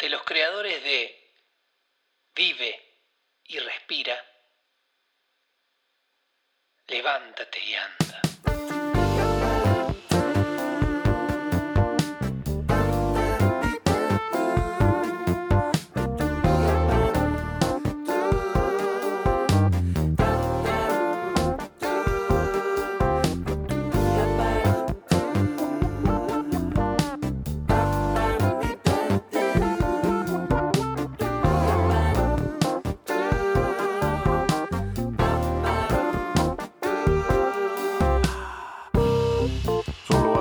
de los creadores de Vive y respira, levántate y anda.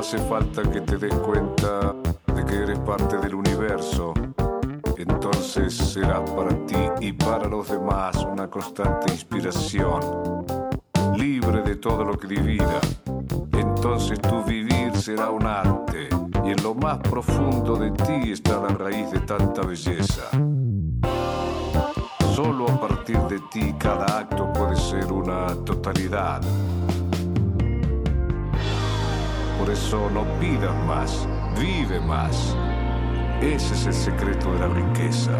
Hace falta que te des cuenta de que eres parte del universo. Entonces serás para ti y para los demás una constante inspiración, libre de todo lo que divida. Entonces tu vivir será un arte y en lo más profundo de ti está la raíz de tanta belleza. Solo a partir de ti cada acto puede ser una totalidad. Por eso no pidas más, vive más. Ese es el secreto de la riqueza.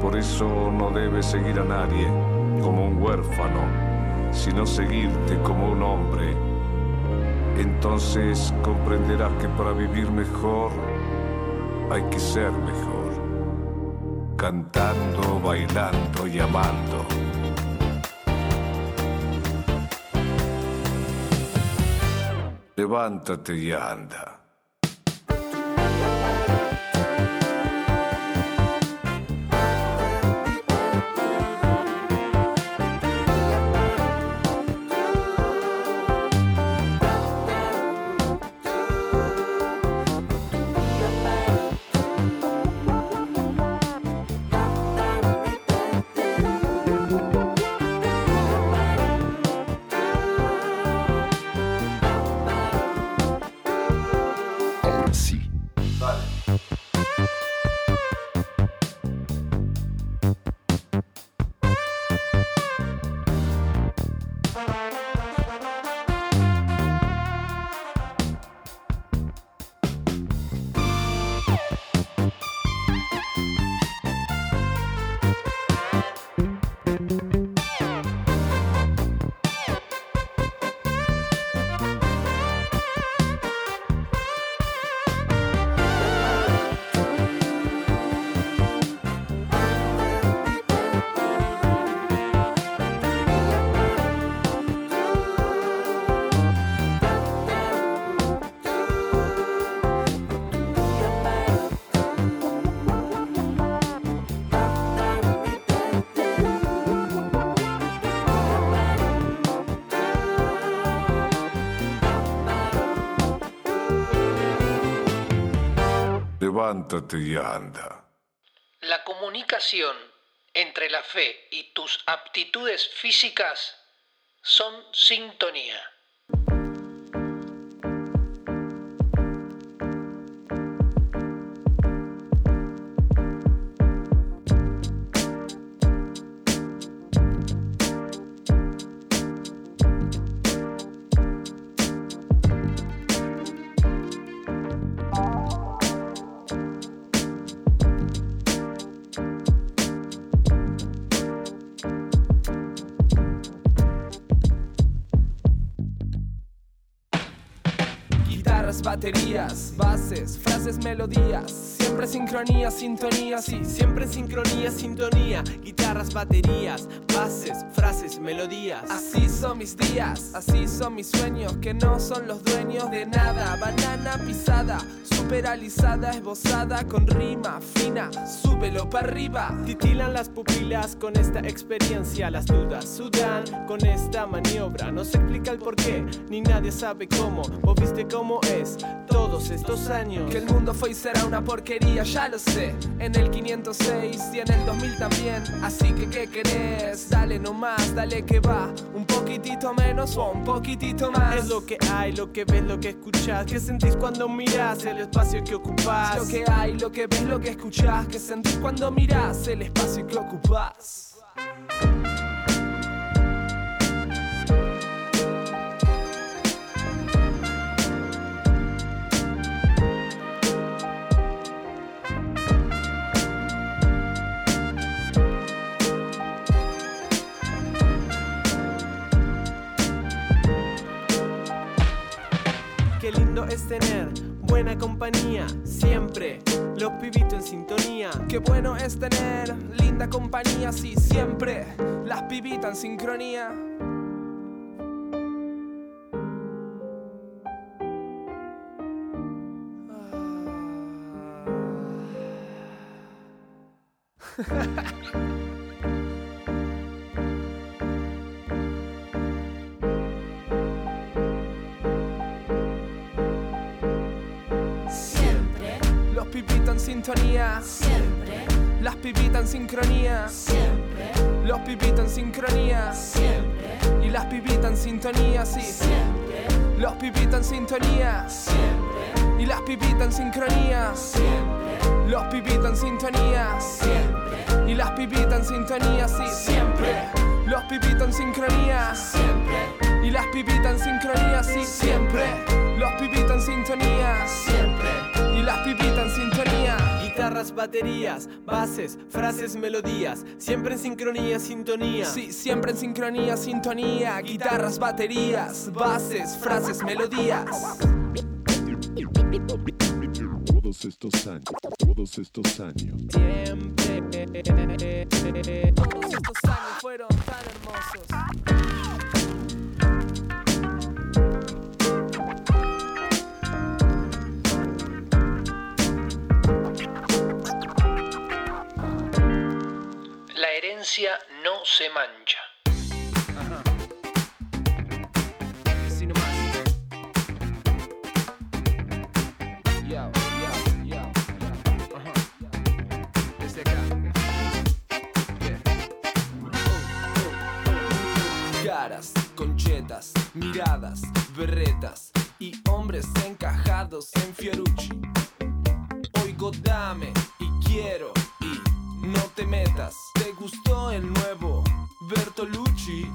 Por eso no debes seguir a nadie como un huérfano, sino seguirte como un hombre. Entonces comprenderás que para vivir mejor hay que ser mejor. Cantando, bailando y amando. Levántate y anda. La comunicación entre la fe y tus aptitudes físicas son sintonía. Melodías. Siempre sincronía, sintonía, sí. Siempre sincronía, sintonía, guitarras, baterías, bases, frases, melodías. Así son mis días, así son mis sueños, que no son los dueños de nada. Banana pisada, superalizada, esbozada, con rima fina, súbelo para arriba. Titilan las pupilas con esta experiencia, las dudas sudan con esta maniobra. No se explica el por qué, ni nadie sabe cómo. Vos viste cómo es todos estos años. Que el mundo fue y será una porquería, ya lo sé. En el 506 y en el 2000 también. Así que, ¿qué querés? Dale nomás, dale que va. Un poquitito menos o un poquitito más. Es lo que hay, lo que ves, lo que escuchas. ¿Qué sentís cuando miras el espacio que ocupas? Lo que hay, lo que ves, lo que escuchás. Que sentís cuando mirás el espacio que ocupas. buena compañía, siempre. Los pibitos en sintonía. Qué bueno es tener linda compañía, sí, siempre. Las pibitas en sincronía. sintonía. siempre, Las pibitas en sincronía. siempre, Los pibitos en sincronía. siempre, Y las pibitas en sintonía, sí. siempre, Los pibitos en sintonía. siempre, Y las pibitas en sincronía. siempre, Los pibitos en sintonía. siempre, Y las pibitas en sintonía, sí. Siempre. Los pibitos en sincronía. siempre, Y las pibitas en sincronía, sí. Siempre. Los pibitos en sintonía. siempre, Y las pibitas en sintonía. Guitarras, baterías, bases, frases, melodías, siempre en sincronía, sintonía. Sí, siempre en sincronía, sintonía. Guitarras, baterías, bases, frases, melodías. Todos estos años, todos estos años. Siempre. Todos estos años fueron tan hermosos. No se mancha. Caras, conchetas, miradas, berretas y hombres encajados en Fiorucci. Oigo dame y quiero Bertolucci?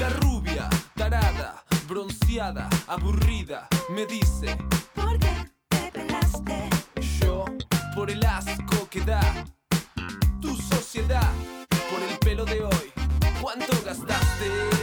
La rubia, tarada, bronceada, aburrida, me dice ¿por qué te pelaste? yo por el asco que da tu sociedad, por el pelo de hoy, ¿cuánto gastaste?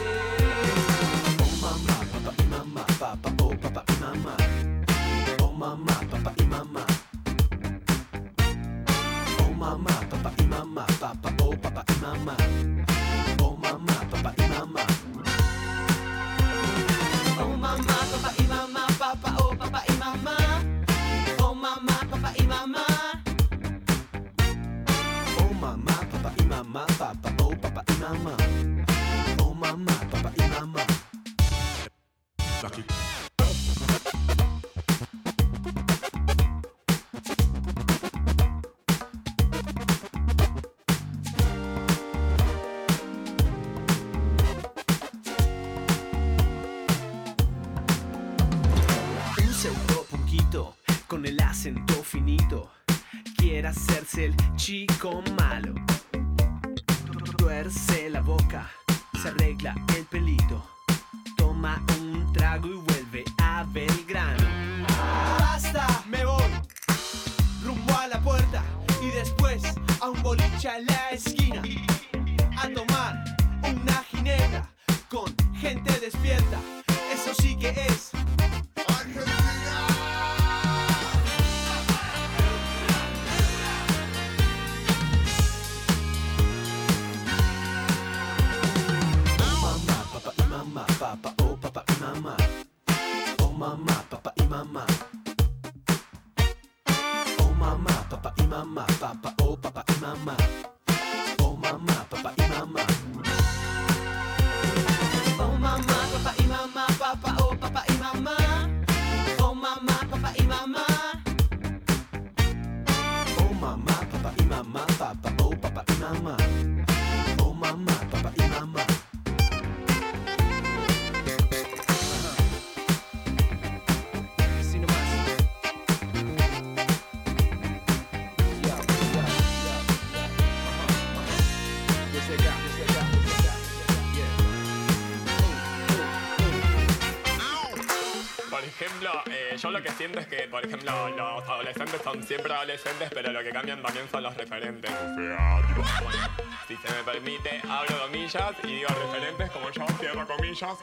Son siempre adolescentes, pero lo que cambian también son los referentes. Bueno, si se me permite, abro comillas y digo referentes como yo cierro comillas,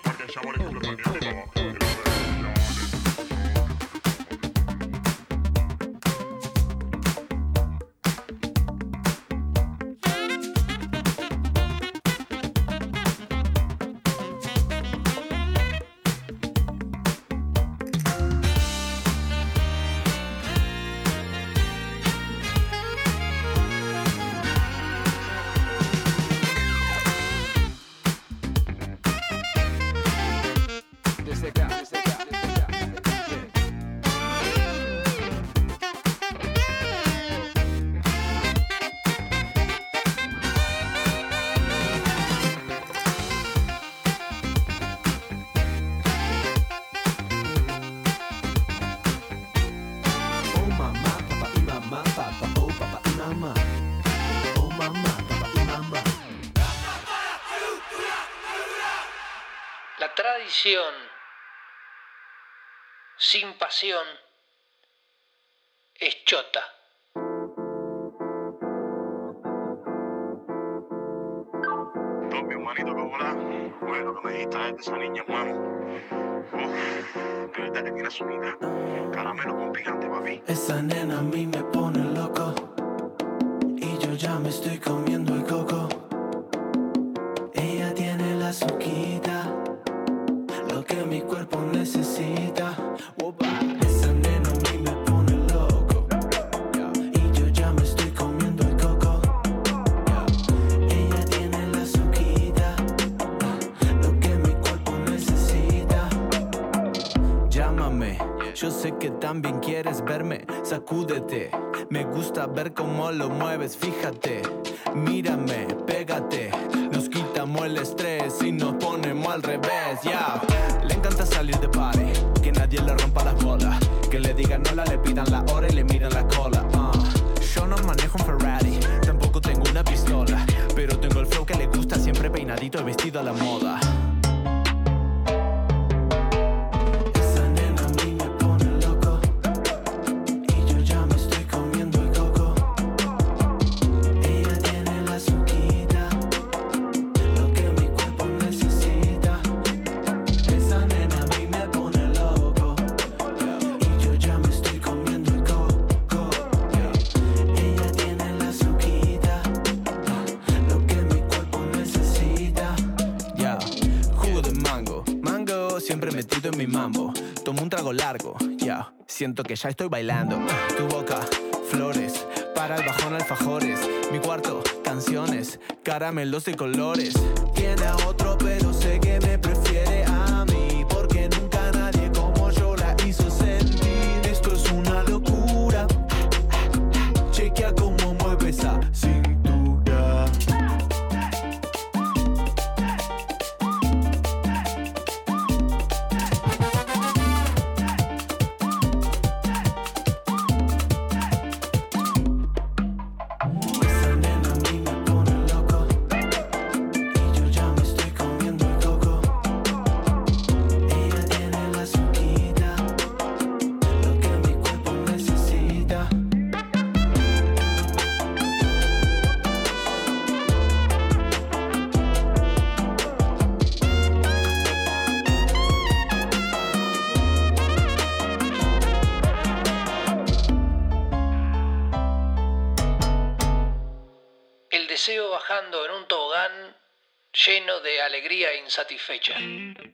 también quieres verme, sacúdete. Me gusta ver cómo lo mueves, fíjate. Mírame, pégate. Nos quitamos el estrés y nos ponemos al revés, ya. Yeah. Le encanta salir de party, que nadie le rompa las bolas. Que le digan hola, le pidan la hora y le miran la cola. Uh. Yo no manejo un Ferrari, tampoco tengo una pistola. Pero tengo el flow que le gusta, siempre peinadito y vestido a la moda. siento que ya estoy bailando. Tu boca, flores, para el bajón alfajores. Mi cuarto, canciones, caramelos de colores. Tiene a otro, pero sé que Thank you.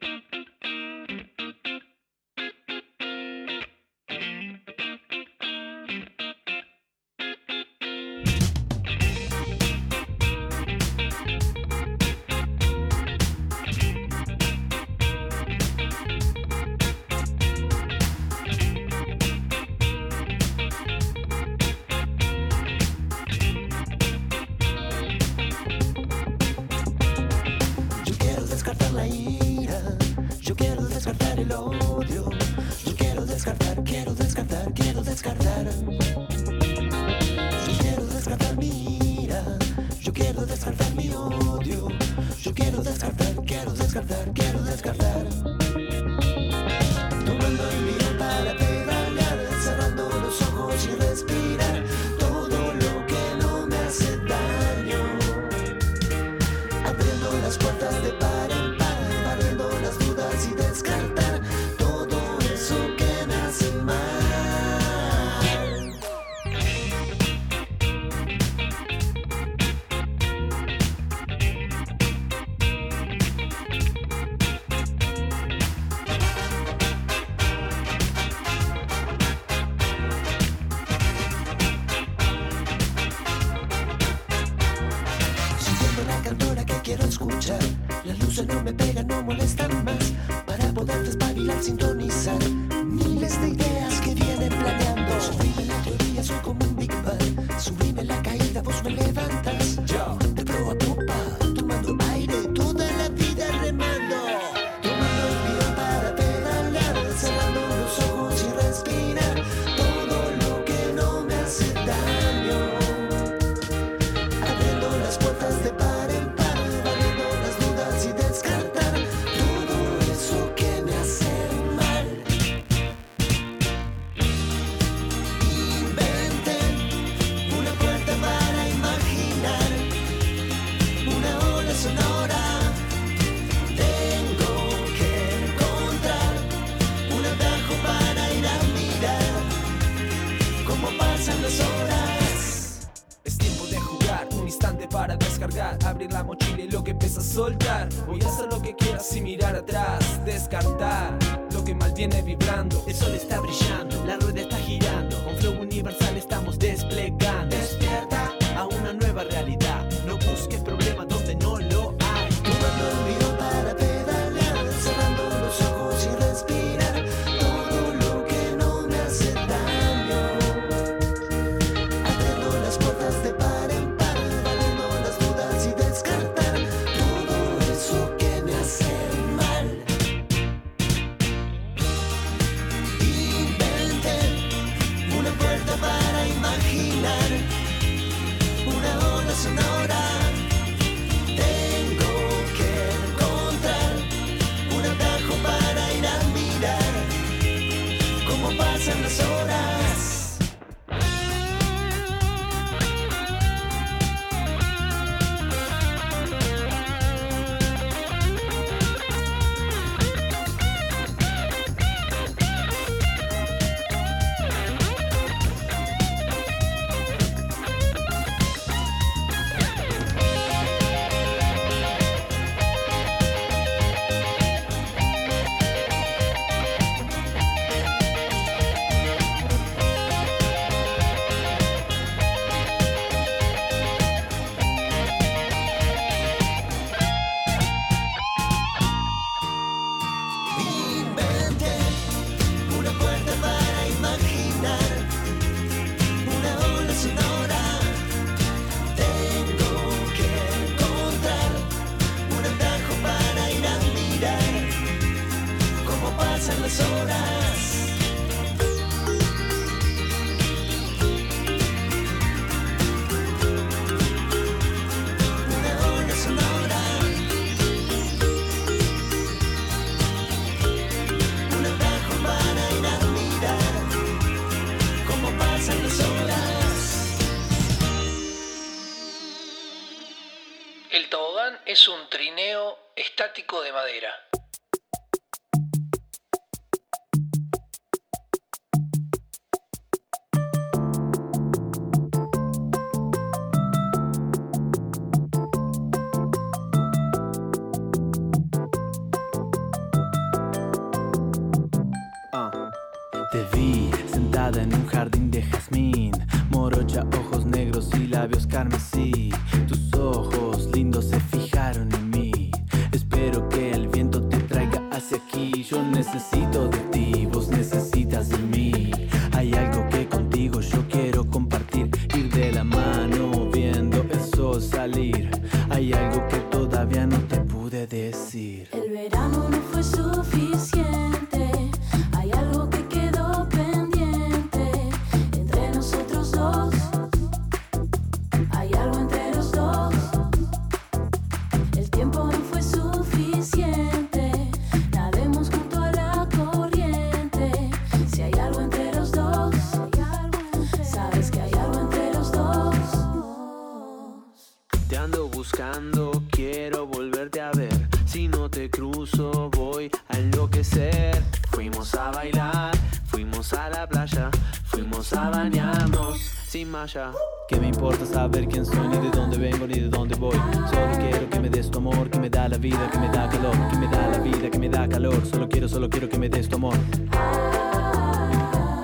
Que me importa saber quién soy, ni de dónde vengo, ni de dónde voy. Solo quiero que me des tu amor, que me da la vida, que me da calor, que me da la vida, que me da calor. Solo quiero, solo quiero que me des tu amor.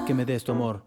Que me des tu amor.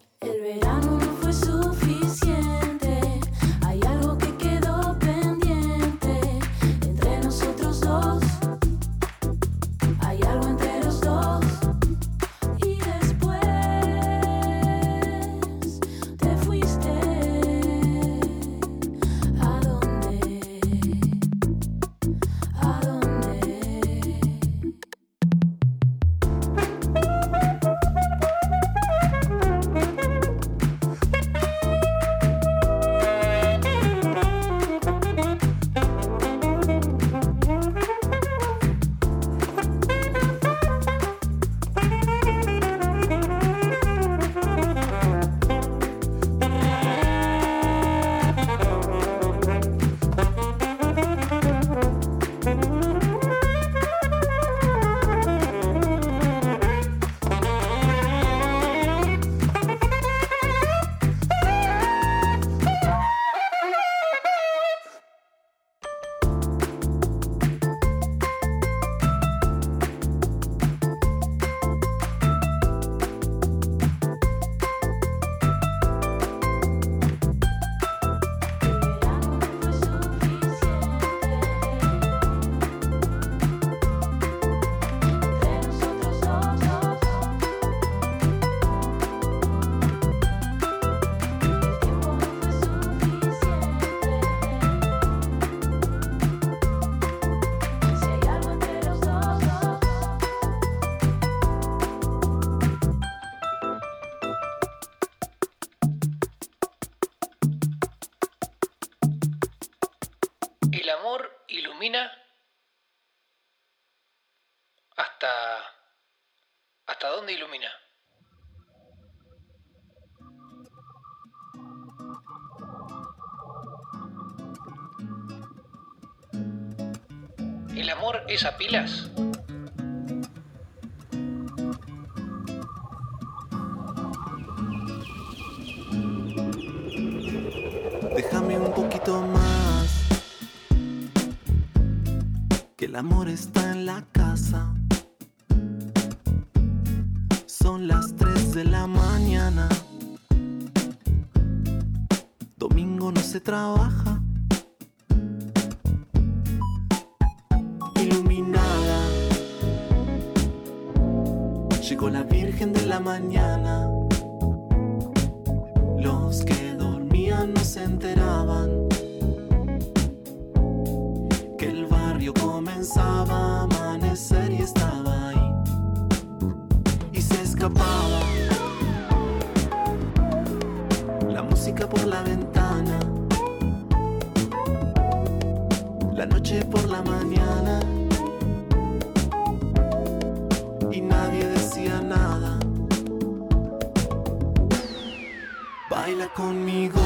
ventana. La noche por la mañana. Y nadie decía nada. Baila conmigo.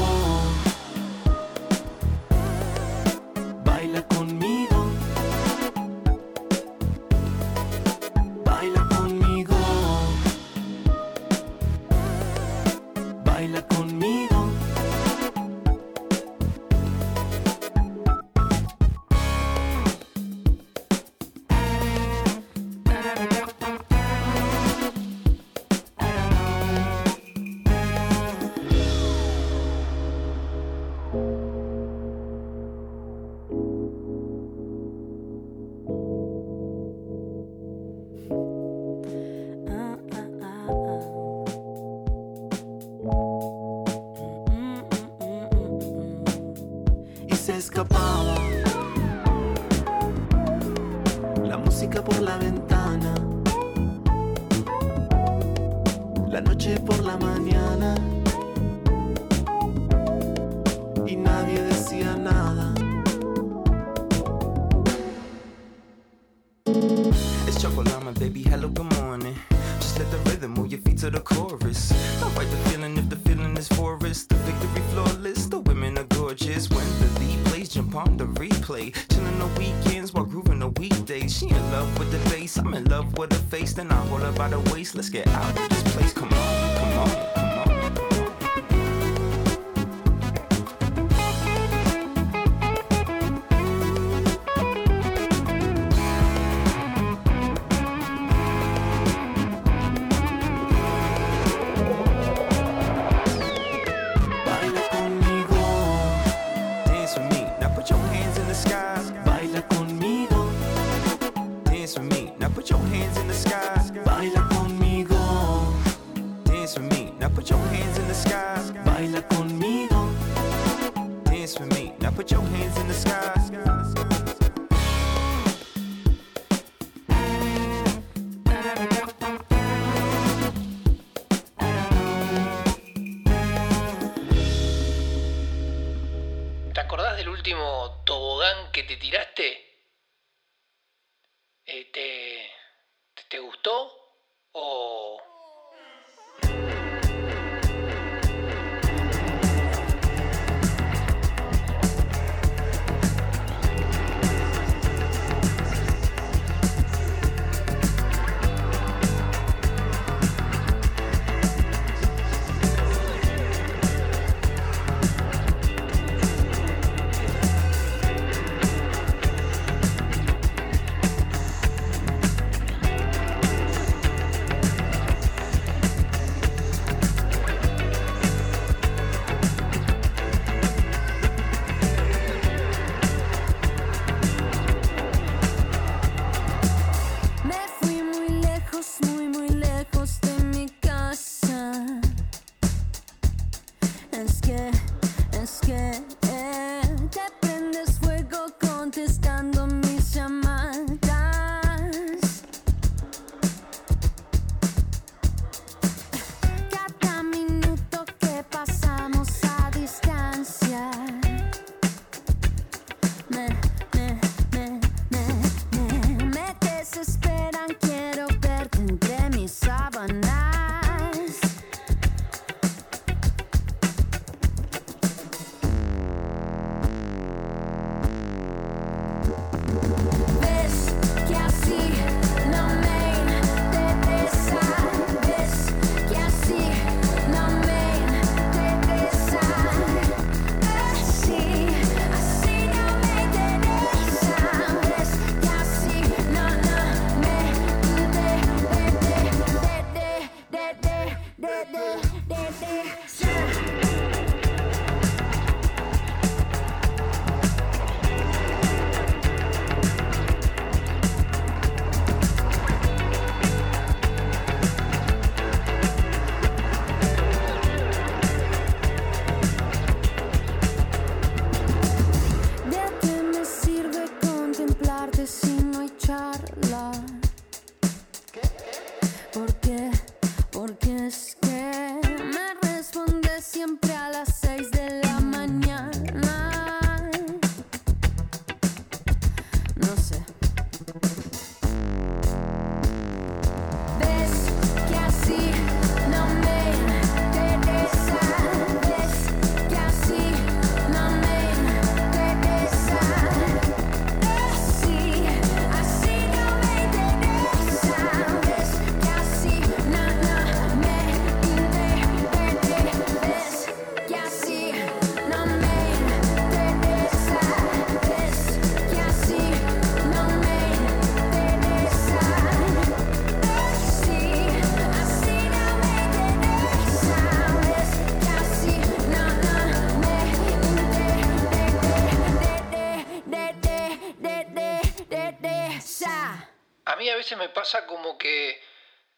Que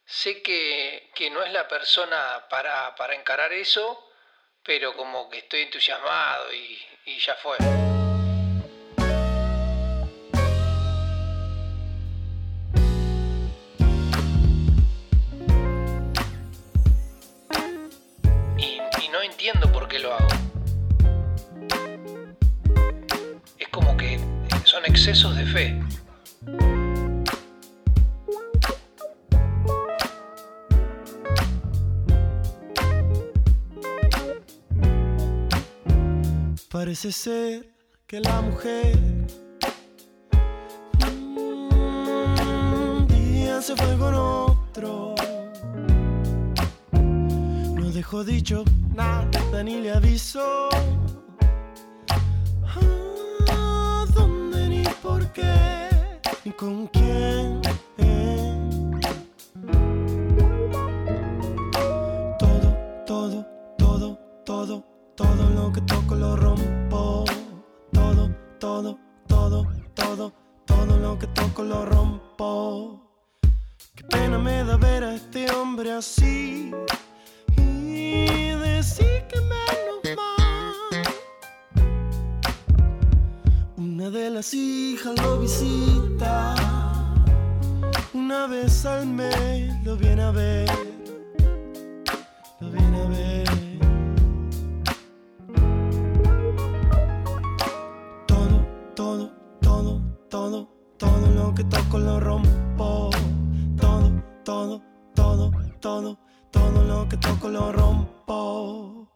sé que, que no es la persona para, para encarar eso, pero como que estoy entusiasmado y, y ya fue. Y no entiendo por qué lo hago. Es como que son excesos de fe. Parece ser que la mujer un día se fue con otro. No dejó dicho nada ni le avisó. Dónde ni por qué ni con quién. Que toco lo rompo. Todo, todo, todo, todo, todo lo que toco lo rompo. Qué pena me da ver a este hombre así y decir que menos mal. Una de las hijas lo visita. Una vez al mes lo viene a ver. Todo, todo, lo que toco lo rompo.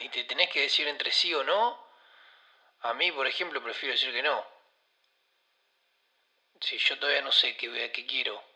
y te tenés que decir entre sí o no, a mí, por ejemplo, prefiero decir que no. Si yo todavía no sé qué, qué quiero.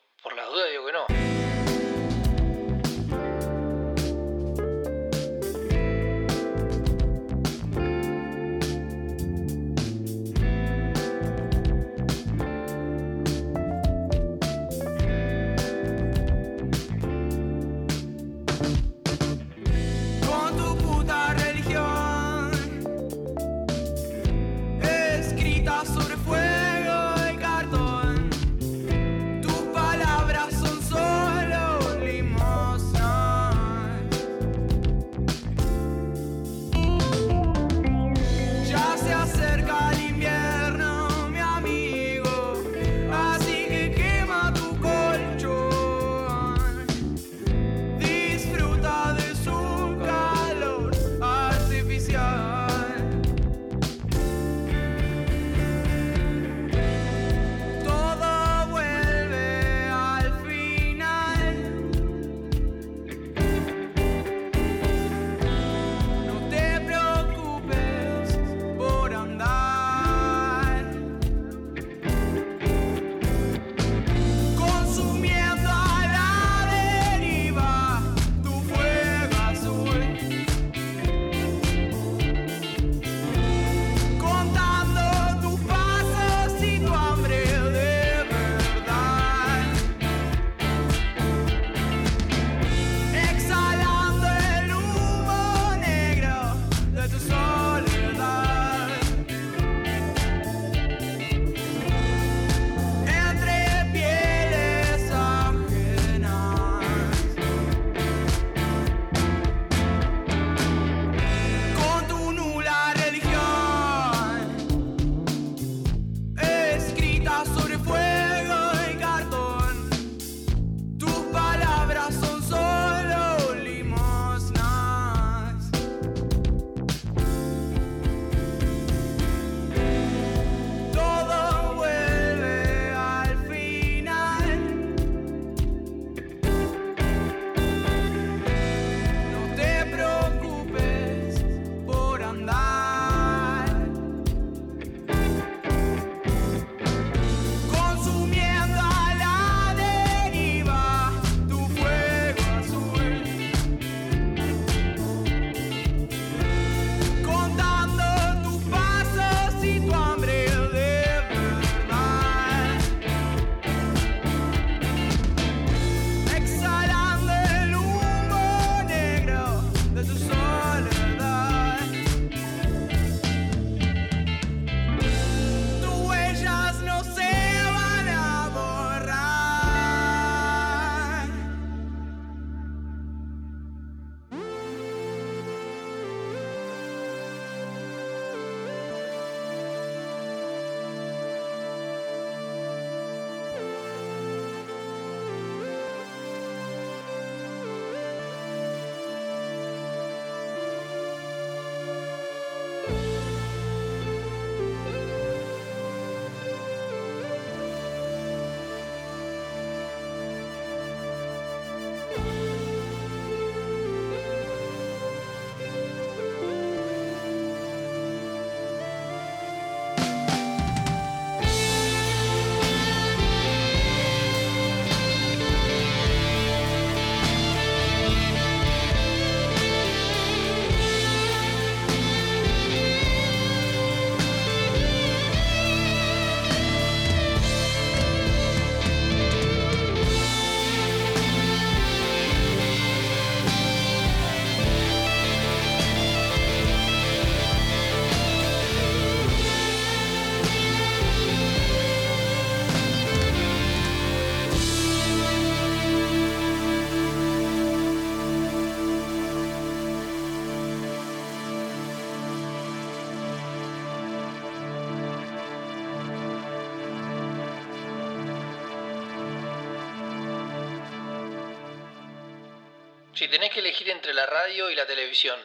Si tenés que elegir entre la radio y la televisión,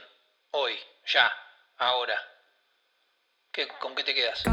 hoy, ya, ahora, ¿qué, ¿con qué te quedas?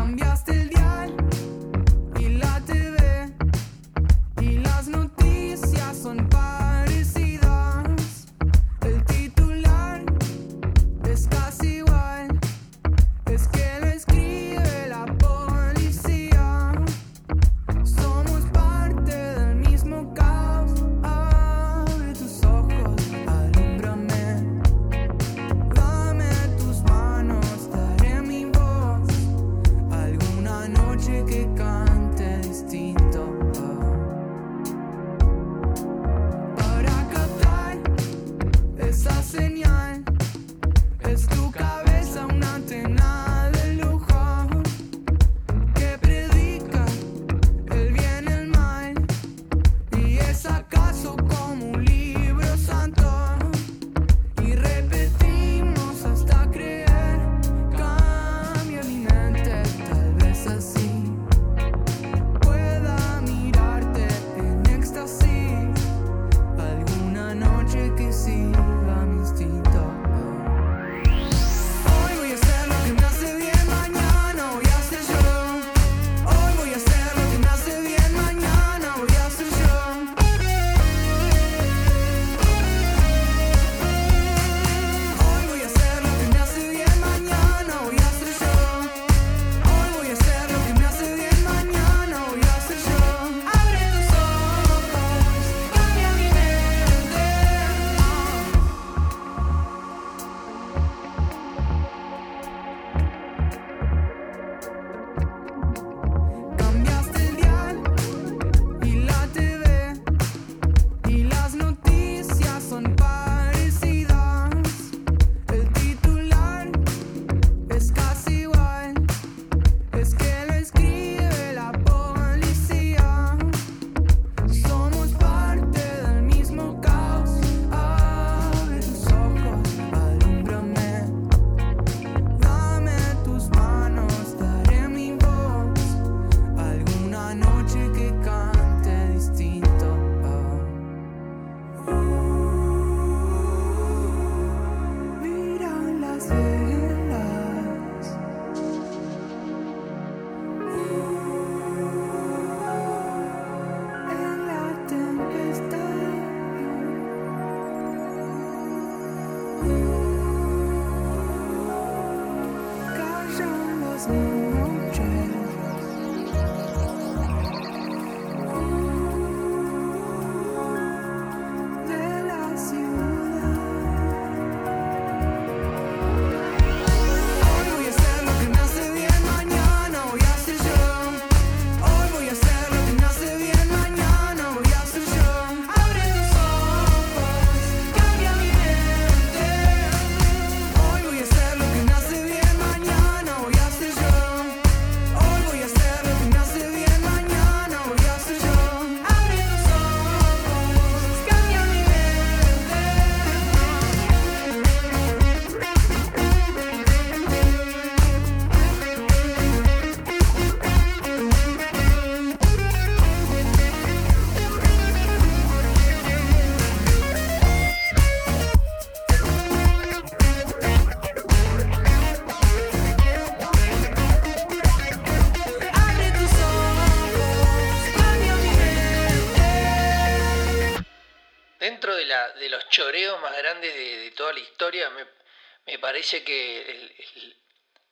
parece que el,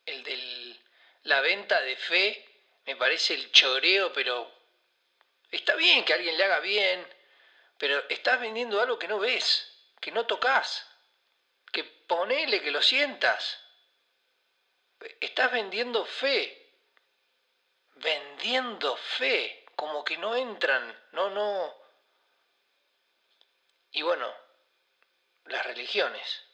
el, de la venta de fe me parece el choreo, pero está bien que alguien le haga bien, pero estás vendiendo algo que no ves, que no tocas, que ponele que lo sientas. Estás vendiendo fe, vendiendo fe, como que no entran, no, no. Y bueno, las religiones.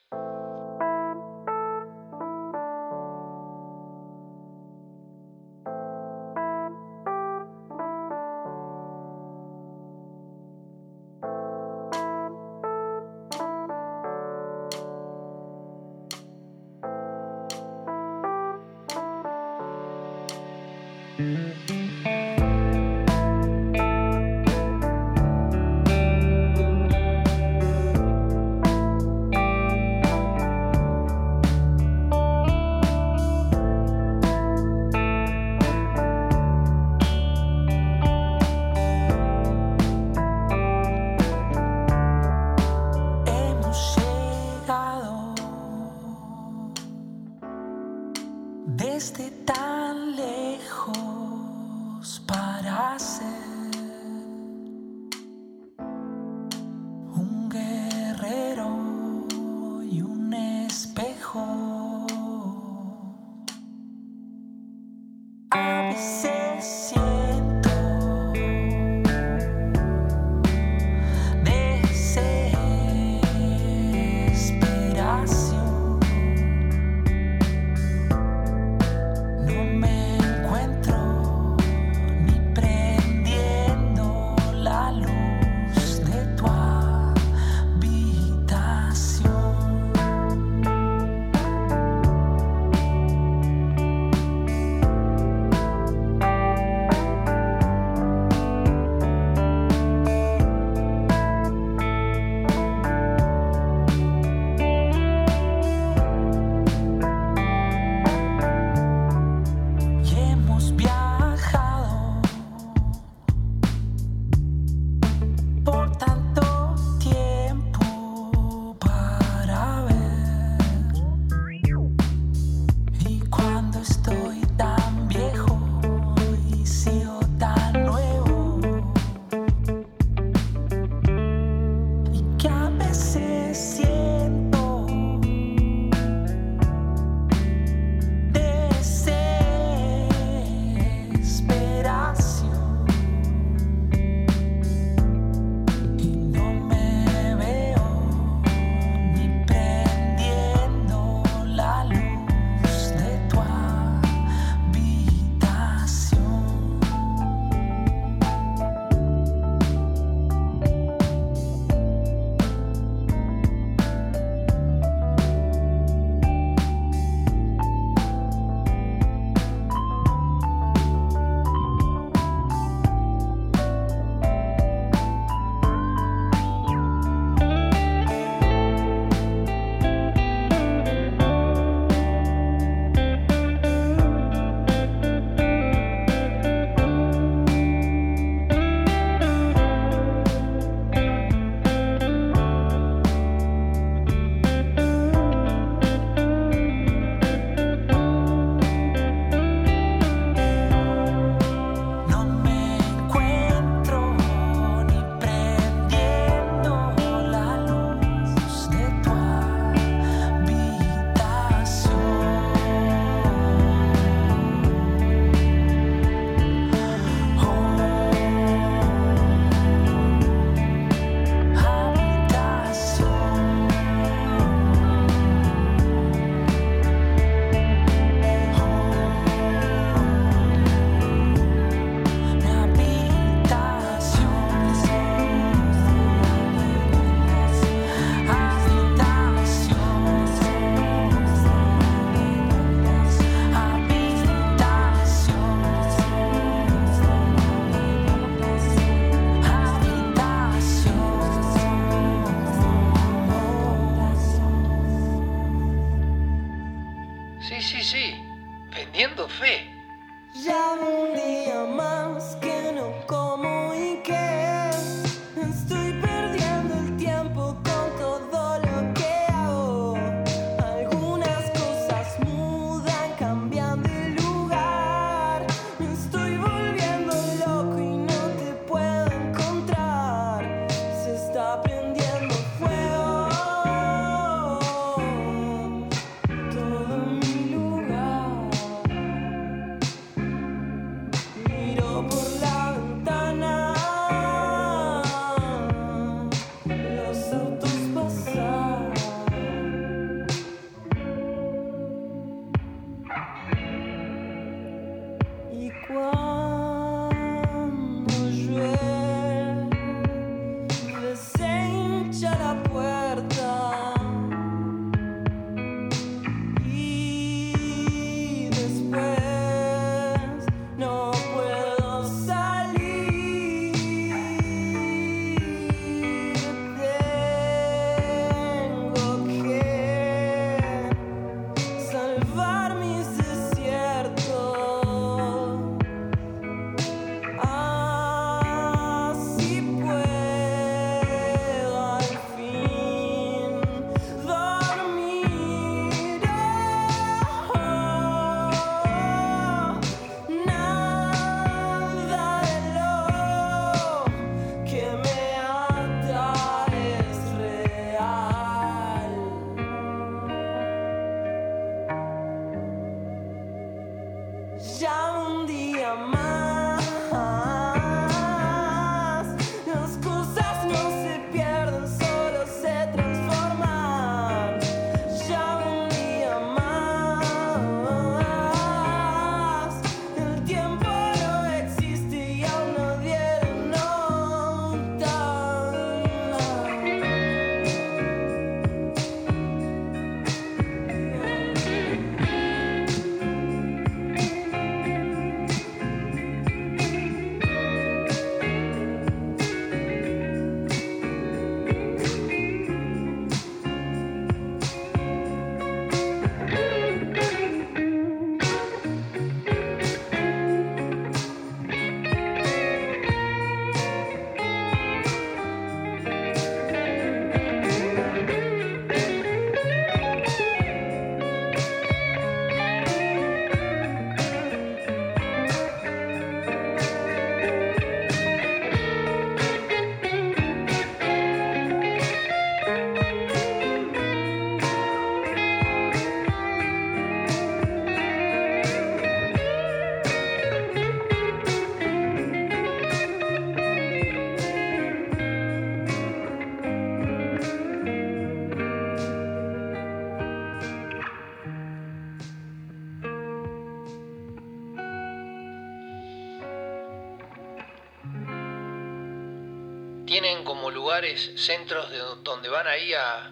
Centros de do- donde van ahí a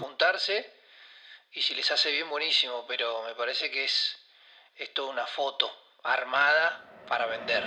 juntarse y si les hace bien buenísimo, pero me parece que es, es toda una foto armada para vender.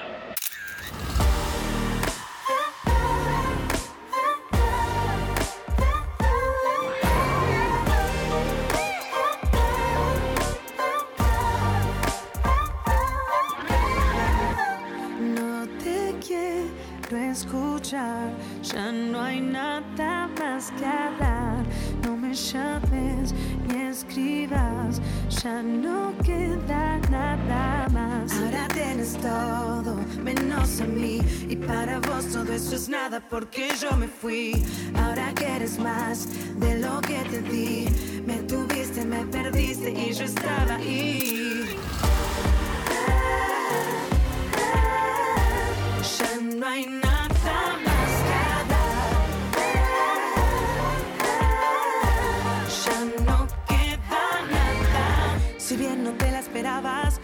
Para vos todo eso es nada porque yo me fui. Ahora quieres más de lo que te di. Me tuviste, me perdiste y yo estaba ahí.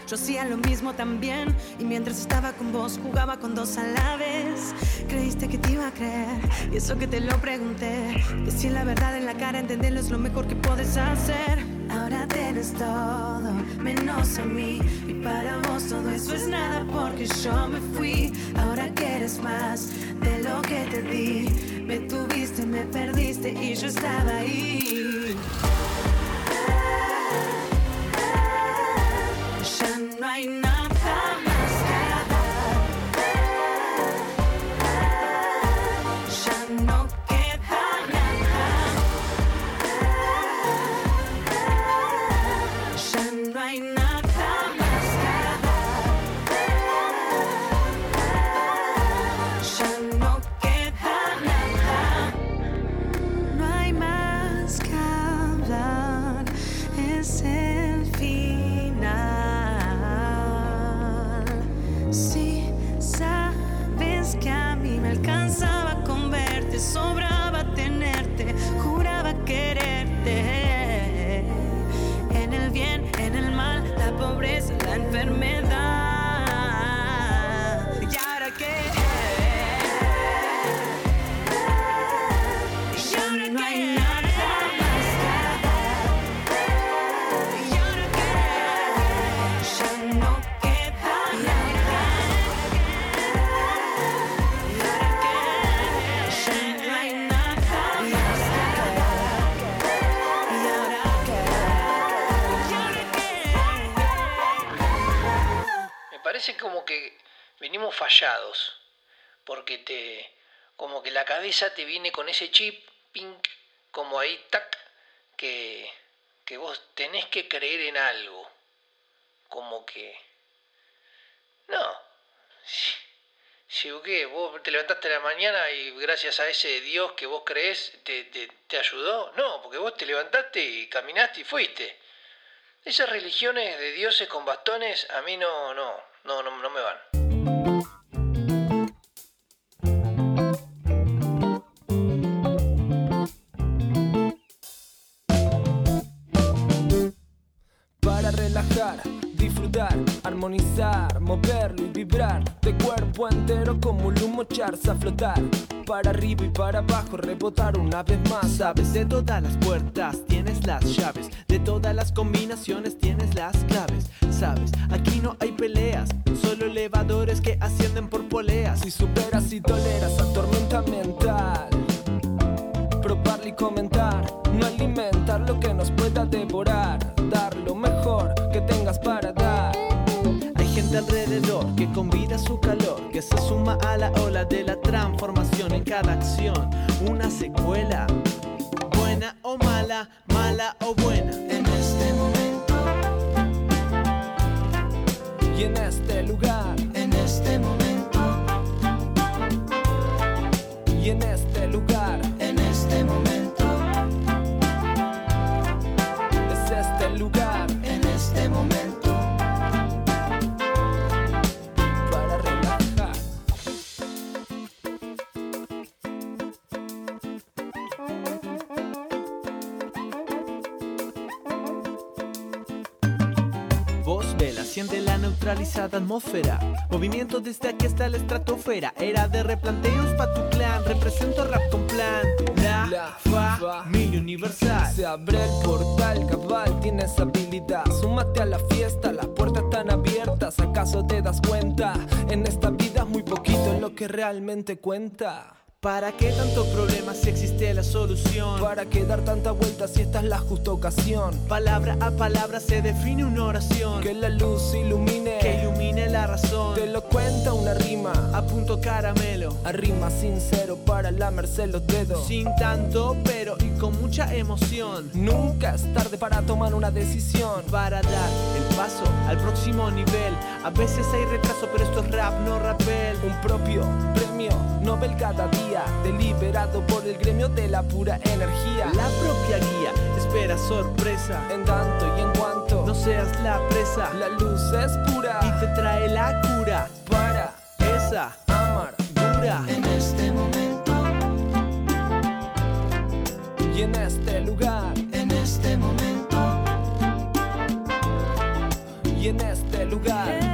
Yo hacía lo mismo también. Y mientras estaba con vos, jugaba con dos a la vez. Creíste que te iba a creer, y eso que te lo pregunté. Decir la verdad en la cara, entenderlo es lo mejor que puedes hacer. Ahora tienes todo, menos a mí. Y para vos todo eso es nada porque yo me fui. Ahora quieres más de lo que te di. Me tuviste, me perdiste y yo estaba ahí. Ya fallados, porque te, como que la cabeza te viene con ese chip, pink, como ahí, tac, que, que vos tenés que creer en algo, como que, no, si, si ¿qué? vos te levantaste a la mañana y gracias a ese Dios que vos creés te, te, te ayudó, no, porque vos te levantaste y caminaste y fuiste. Esas religiones de dioses con bastones a mí no, no, no, no, no me van. Disfrutar, armonizar, moverlo y vibrar de cuerpo entero como un humo charza flotar. Para arriba y para abajo rebotar una vez más. Sabes de todas las puertas, tienes las llaves. De todas las combinaciones, tienes las claves. Sabes, aquí no hay peleas, solo elevadores que ascienden por poleas. Si superas y toleras a tormenta mental, probarlo y comentar, alimentar lo que nos pueda devorar, dar lo mejor que tengas para dar. Hay gente alrededor que convida su calor, que se suma a la ola de la transformación en cada acción. Una secuela, buena o mala, mala o buena. En este momento, Y en este lugar, siente la neutralizada atmósfera. Movimiento desde aquí hasta la estratosfera. Era de replanteos pa' tu clan, represento rap con plan. La, La familia universal. Se abre el portal, cabal, tienes habilidad. Súmate a la fiesta, las puertas están abiertas. ¿Acaso te das cuenta? En esta vida es muy poquito lo que realmente cuenta. ¿Para qué tantos problemas si existe la solución? ¿Para qué dar tanta vuelta si esta es la justa ocasión? Palabra a palabra se define una oración. Que la luz ilumine, que ilumine la razón. Te lo cuenta una rima, a punto caramelo. A rima sincero para lamerse los dedos. Sin tanto pero y con mucha emoción. Nunca es tarde para tomar una decisión. Para dar el paso al próximo nivel. A veces hay retraso, pero esto es rap, no rapel. Un propio premio Nobel cada día, deliberado por el gremio de la pura energía. La propia guía espera sorpresa. En tanto y en cuanto no seas la presa, la luz es pura y te trae la cura para esa amargura. En este momento. Y en este lugar, en este momento. Y en este lugar,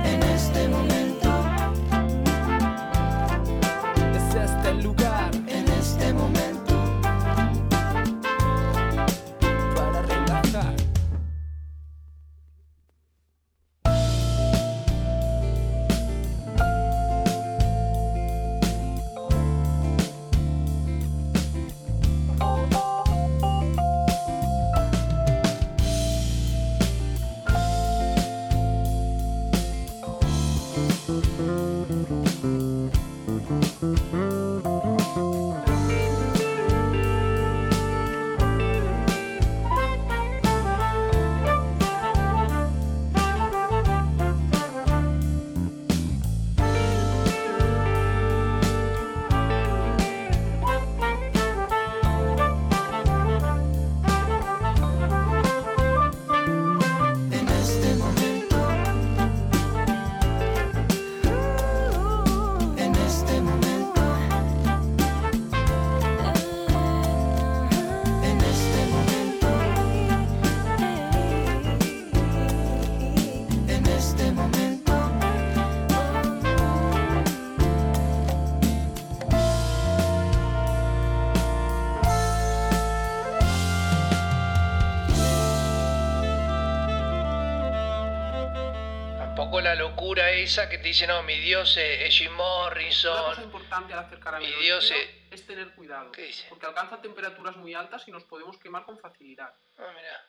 esa que te dice, no, mi Dios es, Jim Una cosa Morrison. importante al hacer Mi caramelo Dios es- es tener cuidado, ¿Qué dice? porque alcanza temperaturas muy altas y nos podemos quemar con facilidad. Ah, mirá.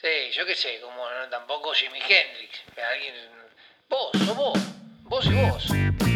Sí, yo qué sé, como no, tampoco Jimi Hendrix. Alguien... Vos, no vos. Vos y vos.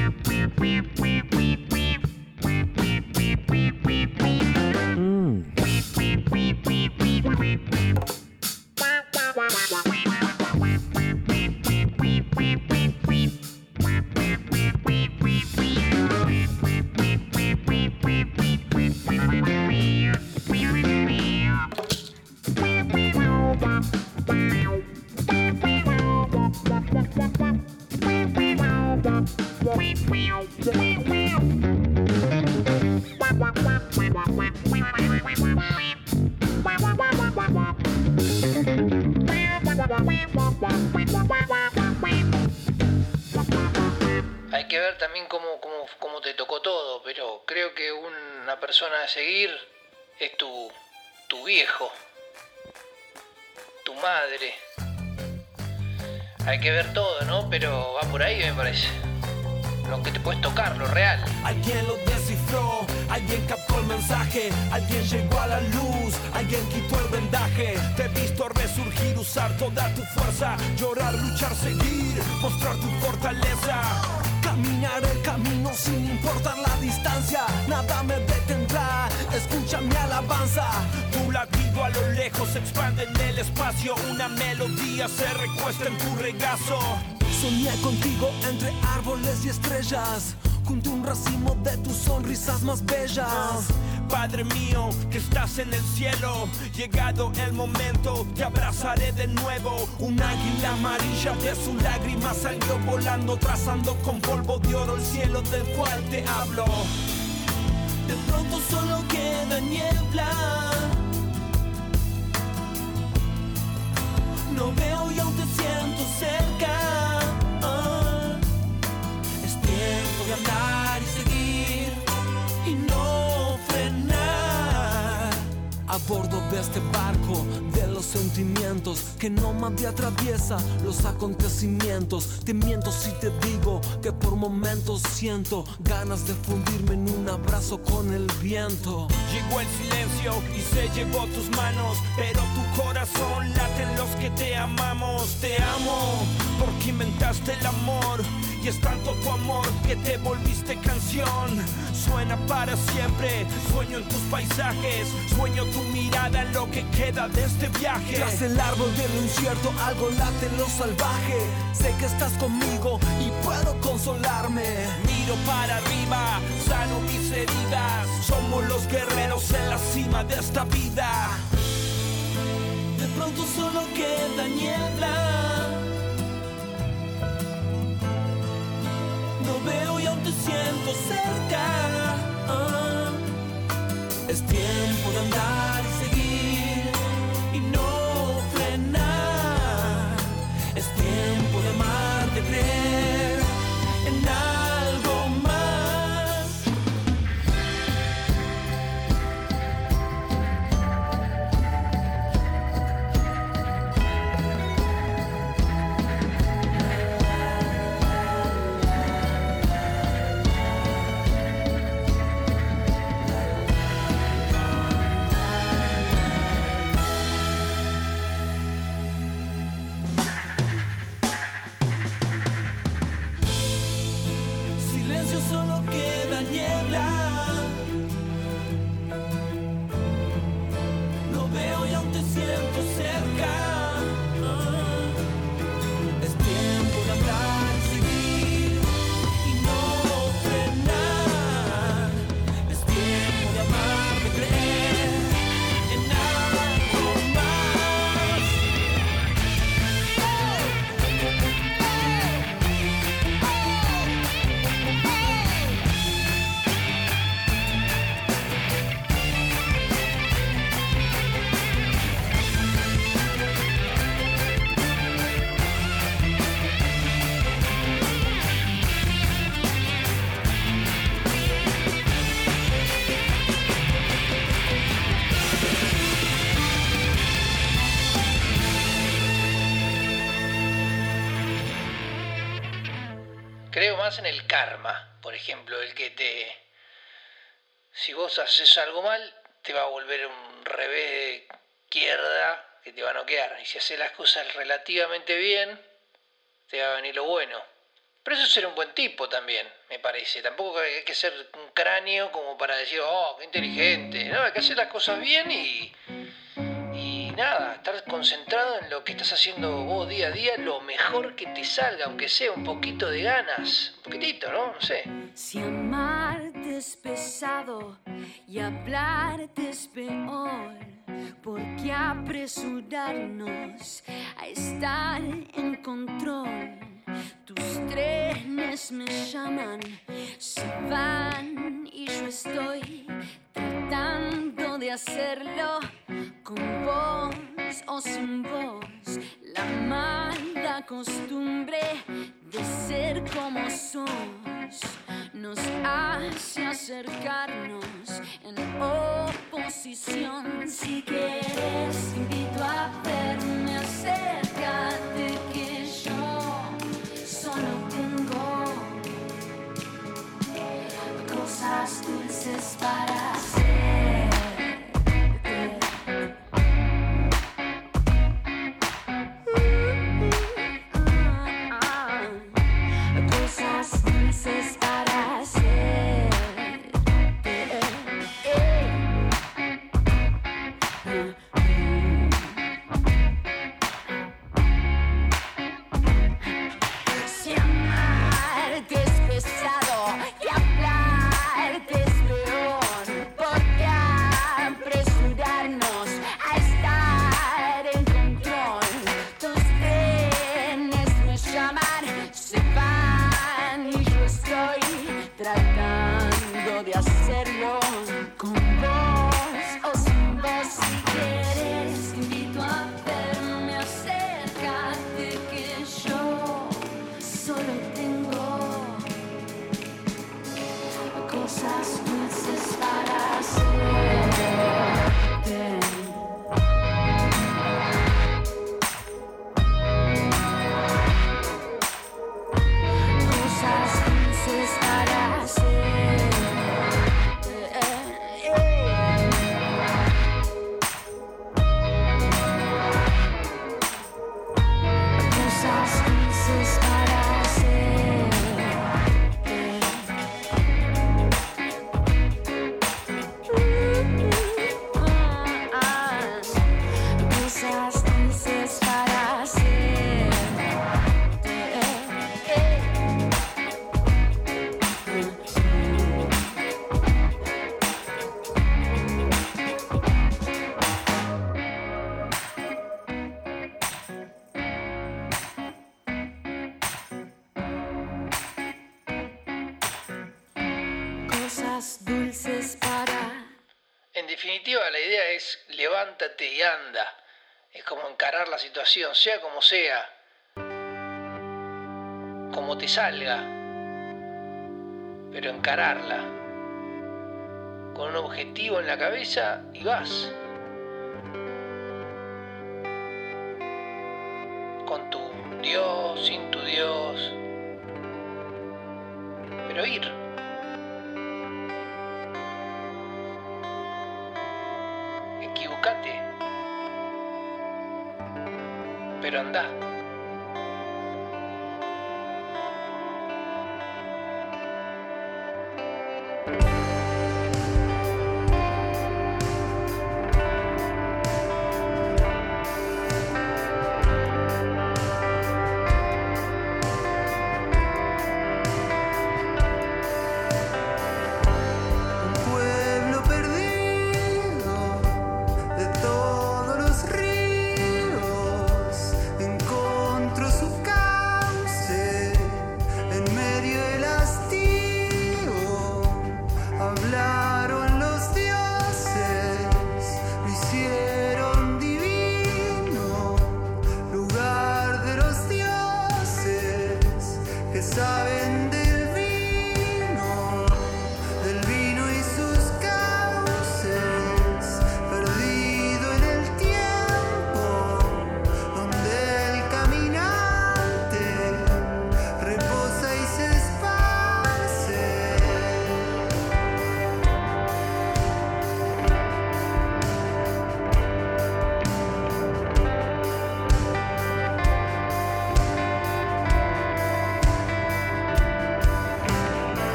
Hay que ver también cómo, cómo, cómo te tocó todo, pero creo que una persona a seguir es tu, tu viejo, tu madre. Hay que ver todo, ¿no? Pero va por ahí, me parece. Lo que te puedes tocar, lo real. Alguien lo descifró, alguien captó el mensaje, alguien llegó a la luz, alguien quitó el vendaje. Te he visto resurgir, usar toda tu fuerza, llorar, luchar, seguir, mostrar tu fortaleza. Caminar el camino sin importar la distancia, nada me detendrá. Escucha mi alabanza, tu latido a lo lejos expande en el espacio. Una melodía se recuesta en tu regazo. Soñé contigo entre árboles y estrellas, junto a un racimo de tus sonrisas más bellas. Padre mío, que estás en el cielo, llegado el momento, te abrazaré de nuevo. Un águila amarilla de su lágrima salió volando, trazando con polvo de oro el cielo del cual te hablo. De pronto solo queda niebla. No veo y aún te siento cerca. Andar y seguir y no frenar. A bordo de este barco de los sentimientos que no me atraviesa los acontecimientos. Te miento si te digo que por momentos siento ganas de fundirme en un abrazo con el viento. Llegó el silencio y se llevó tus manos, pero tu corazón late en los que te amamos. Te amo porque inventaste el amor. Y es tanto tu amor que te volviste canción. Suena para siempre, sueño en tus paisajes, sueño tu mirada en lo que queda de este viaje. Tras el árbol de lo incierto, algo late en lo salvaje. Sé que estás conmigo y puedo consolarme. Miro para arriba, sano mis heridas. Somos los guerreros en la cima de esta vida. De pronto solo queda niebla. No veo y aún te siento cerca. Ah, es tiempo de andar haces algo mal, te va a volver un revés de izquierda que te va a noquear. Y si haces las cosas relativamente bien, te va a venir lo bueno. Pero eso es ser un buen tipo también, me parece. Tampoco hay que ser un cráneo como para decir, oh, qué inteligente. No, hay que hacer las cosas bien y, nada, estar concentrado en lo que estás haciendo vos día a día, lo mejor que te salga, aunque sea un poquito de ganas. Un poquitito, ¿no? No sé. Si amarte es pesado y hablarte es peor, ¿por qué apresurarnos a estar en control? Tus trenes me llaman, se van y yo estoy tratando de hacerlo con vos o sin vos. La mala costumbre de ser como sos nos hace acercarnos en oposición. Si quieres, te invito a verme, acércate cosas dulces para hacer. Cosas dulces para levántate y anda. Es como encarar la situación, sea como sea, como te salga, pero encararla con un objetivo en la cabeza y vas. Con tu Dios, sin tu Dios, pero ir. 真的。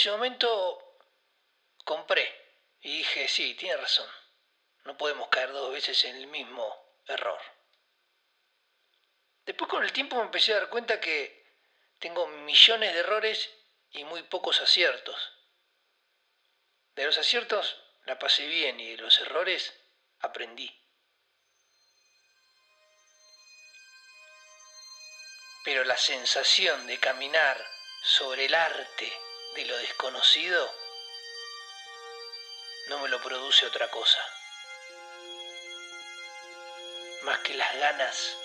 Ese momento compré y dije, sí, tiene razón. No podemos caer dos veces en el mismo error. Después con el tiempo me empecé a dar cuenta que tengo millones de errores y muy pocos aciertos. De los aciertos la pasé bien y de los errores aprendí. Pero la sensación de caminar sobre el arte de lo desconocido no me lo produce otra cosa. Más que las ganas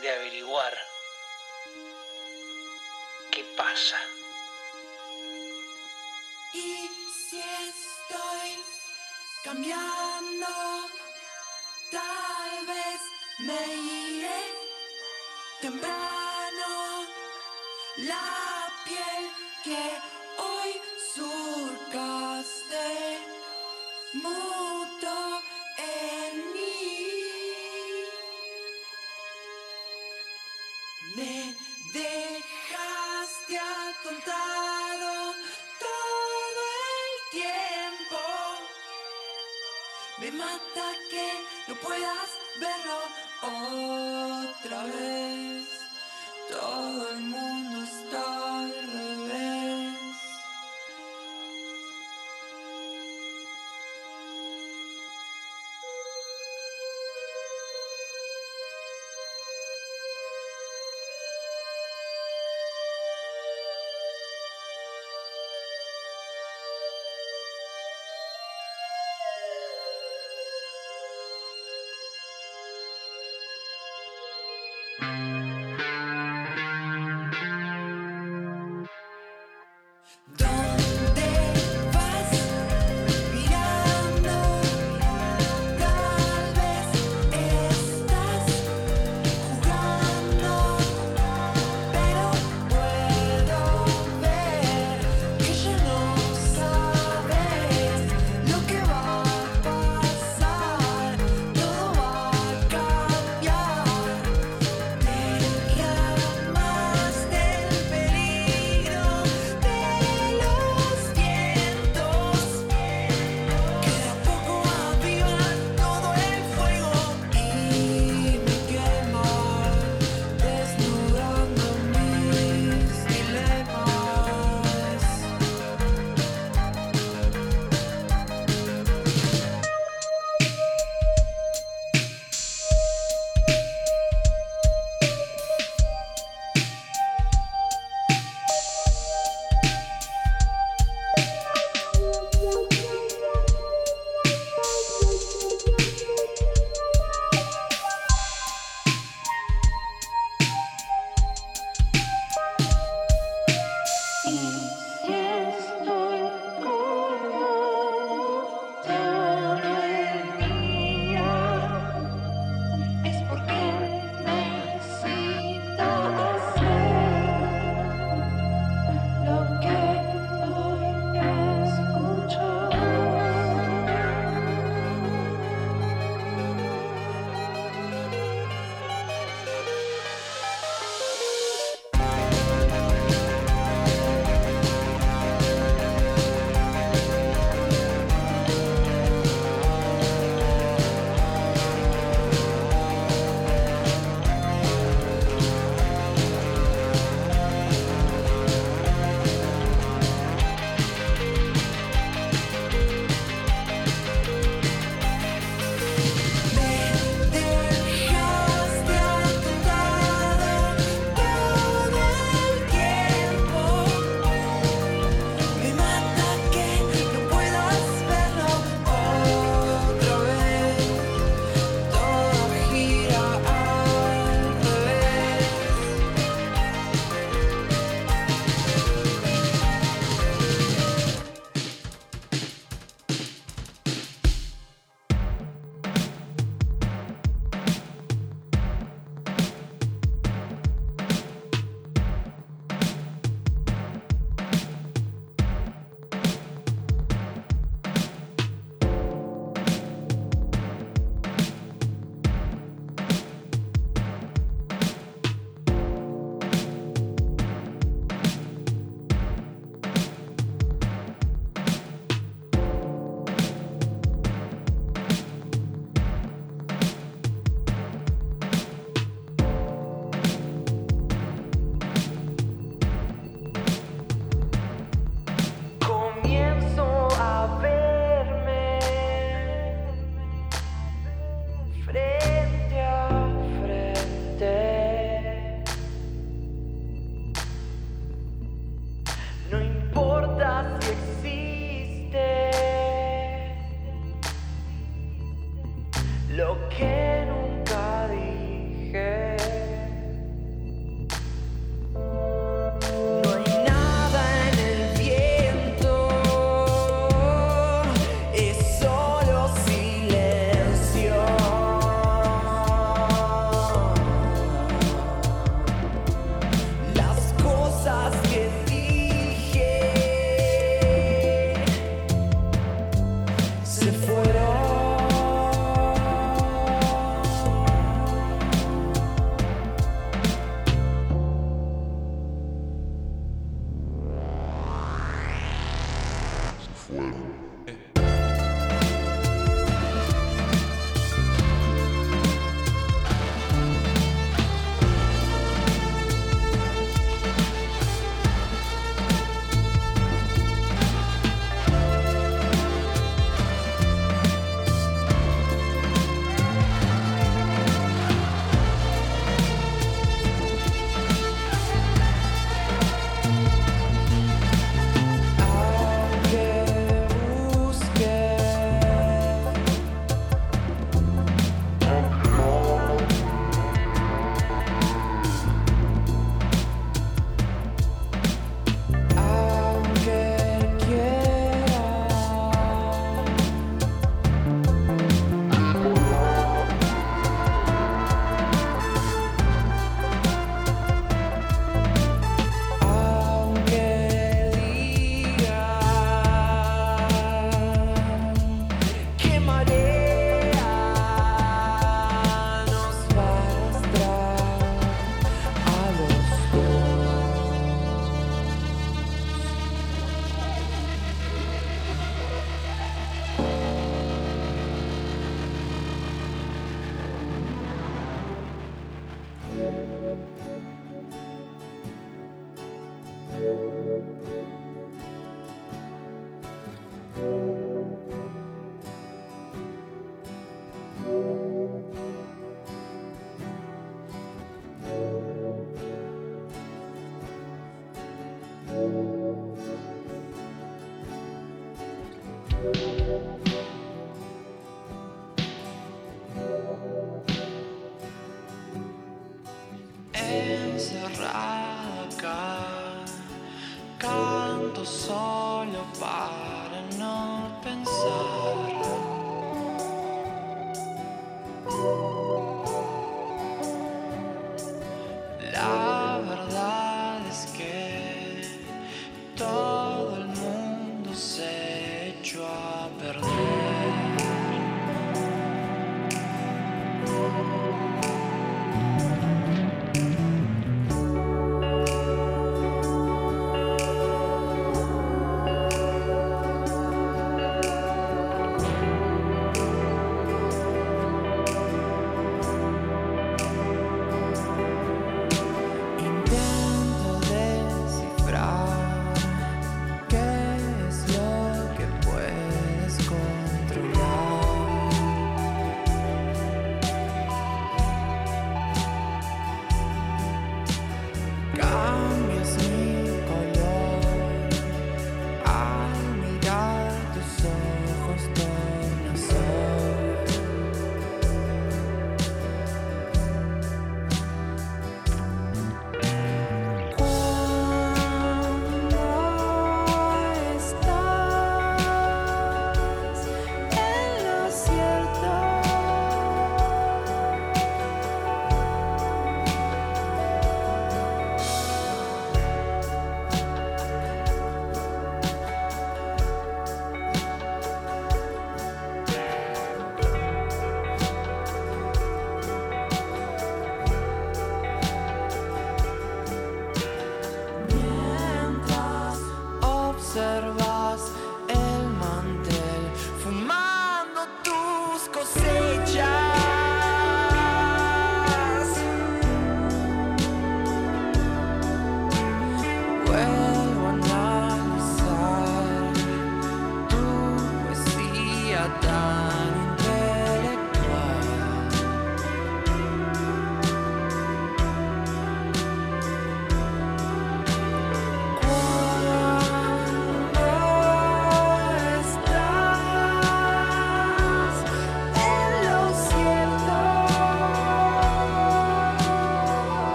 de averiguar qué pasa. Y si estoy cambiando, tal vez me iré temprano. La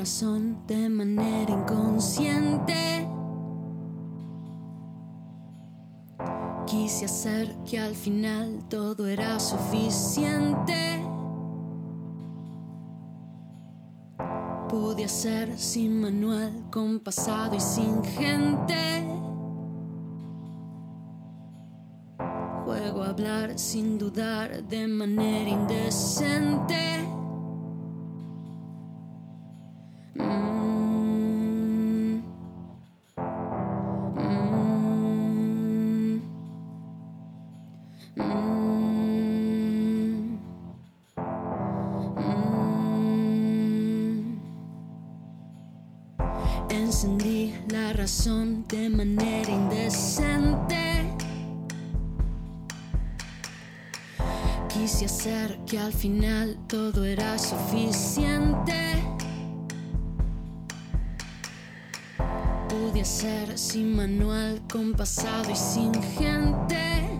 de manera inconsciente. Quise hacer que al final todo era suficiente. Pude hacer sin manual, con pasado y sin gente. Juego a hablar sin dudar de manera indecente. Final todo era suficiente. Pude hacer sin manual, con pasado y sin gente.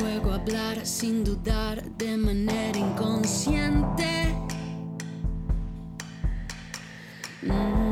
Juego a hablar sin dudar de manera inconsciente. Mm.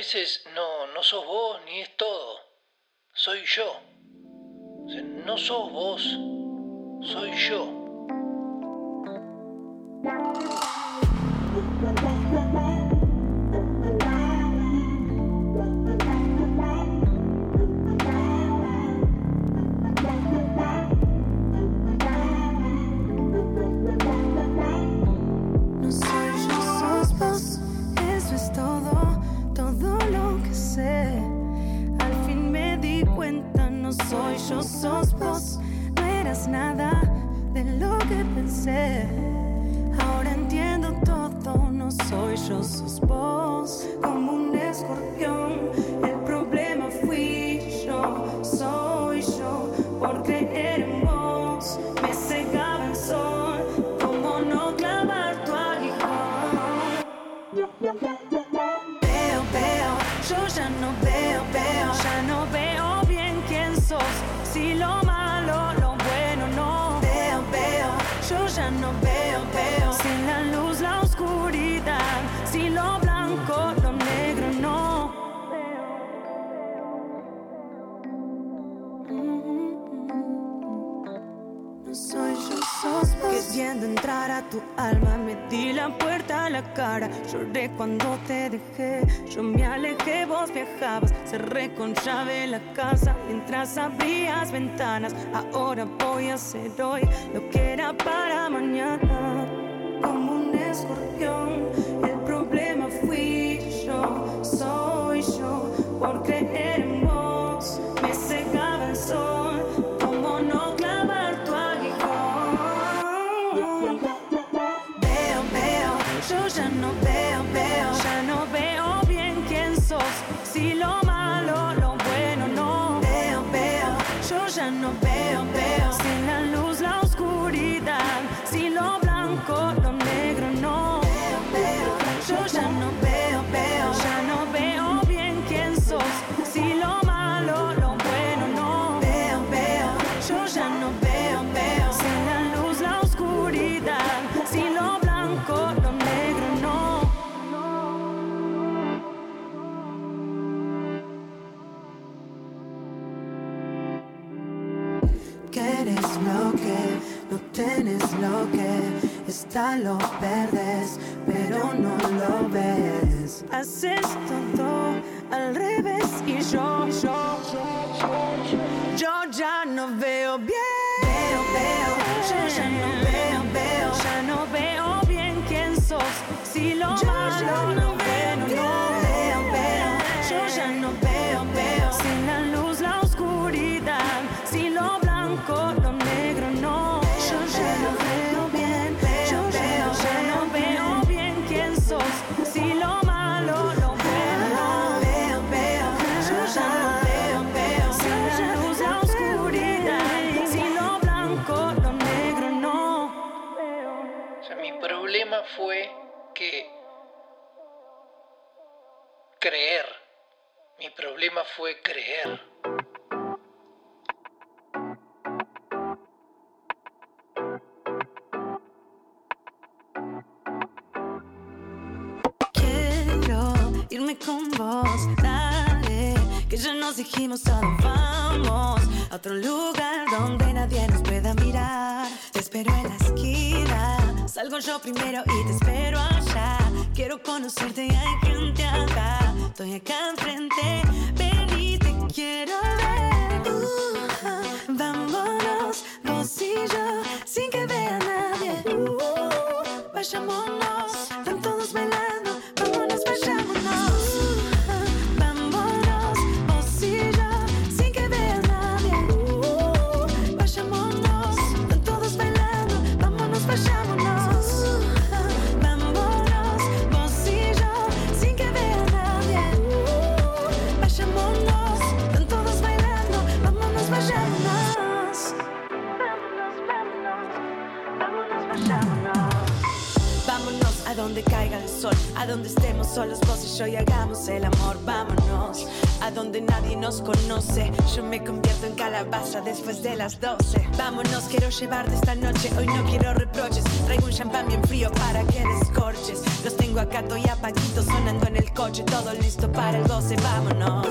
Es soy tu alma, me di la puerta a la cara. Lloré cuando te dejé, yo me alejé, vos viajabas. Cerré con llave la casa mientras abrías ventanas. Ahora voy a hacer hoy lo que era para mañana. Como un escorpión, el problema fui yo, está lo verdes, pero no lo ves. Haces todo al revés y yo, yo, yo ya no veo bien. Veo, veo, yo ya no veo, veo, ya no veo bien quién sos. Si lo malo, lo bueno no fue que creer. Mi problema fue creer. Quiero irme con vos, dale, que ya nos dijimos a vamos, a otro lugar donde nadie nos pueda mirar. Te espero en la esquina, salgo yo primero y te espero allá. Quiero conocerte y hay gente acá, estoy acá enfrente, ven y te quiero ver. Uh, vámonos, vos y yo, sin que vea nadie. Uh, vayámonos, todos bailando, a donde estemos solos vos y yo y hagamos el amor. Vámonos a donde nadie nos conoce. Yo me convierto en calabaza después de las 12. Vámonos, quiero llevarte esta noche. Hoy no quiero reproches. Traigo un champán bien frío para que descorches. Los tengo acá, estoy apaguito sonando en el coche. Todo listo para el goce. Vámonos,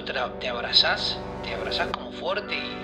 te abrazás, te abrazás como fuerte y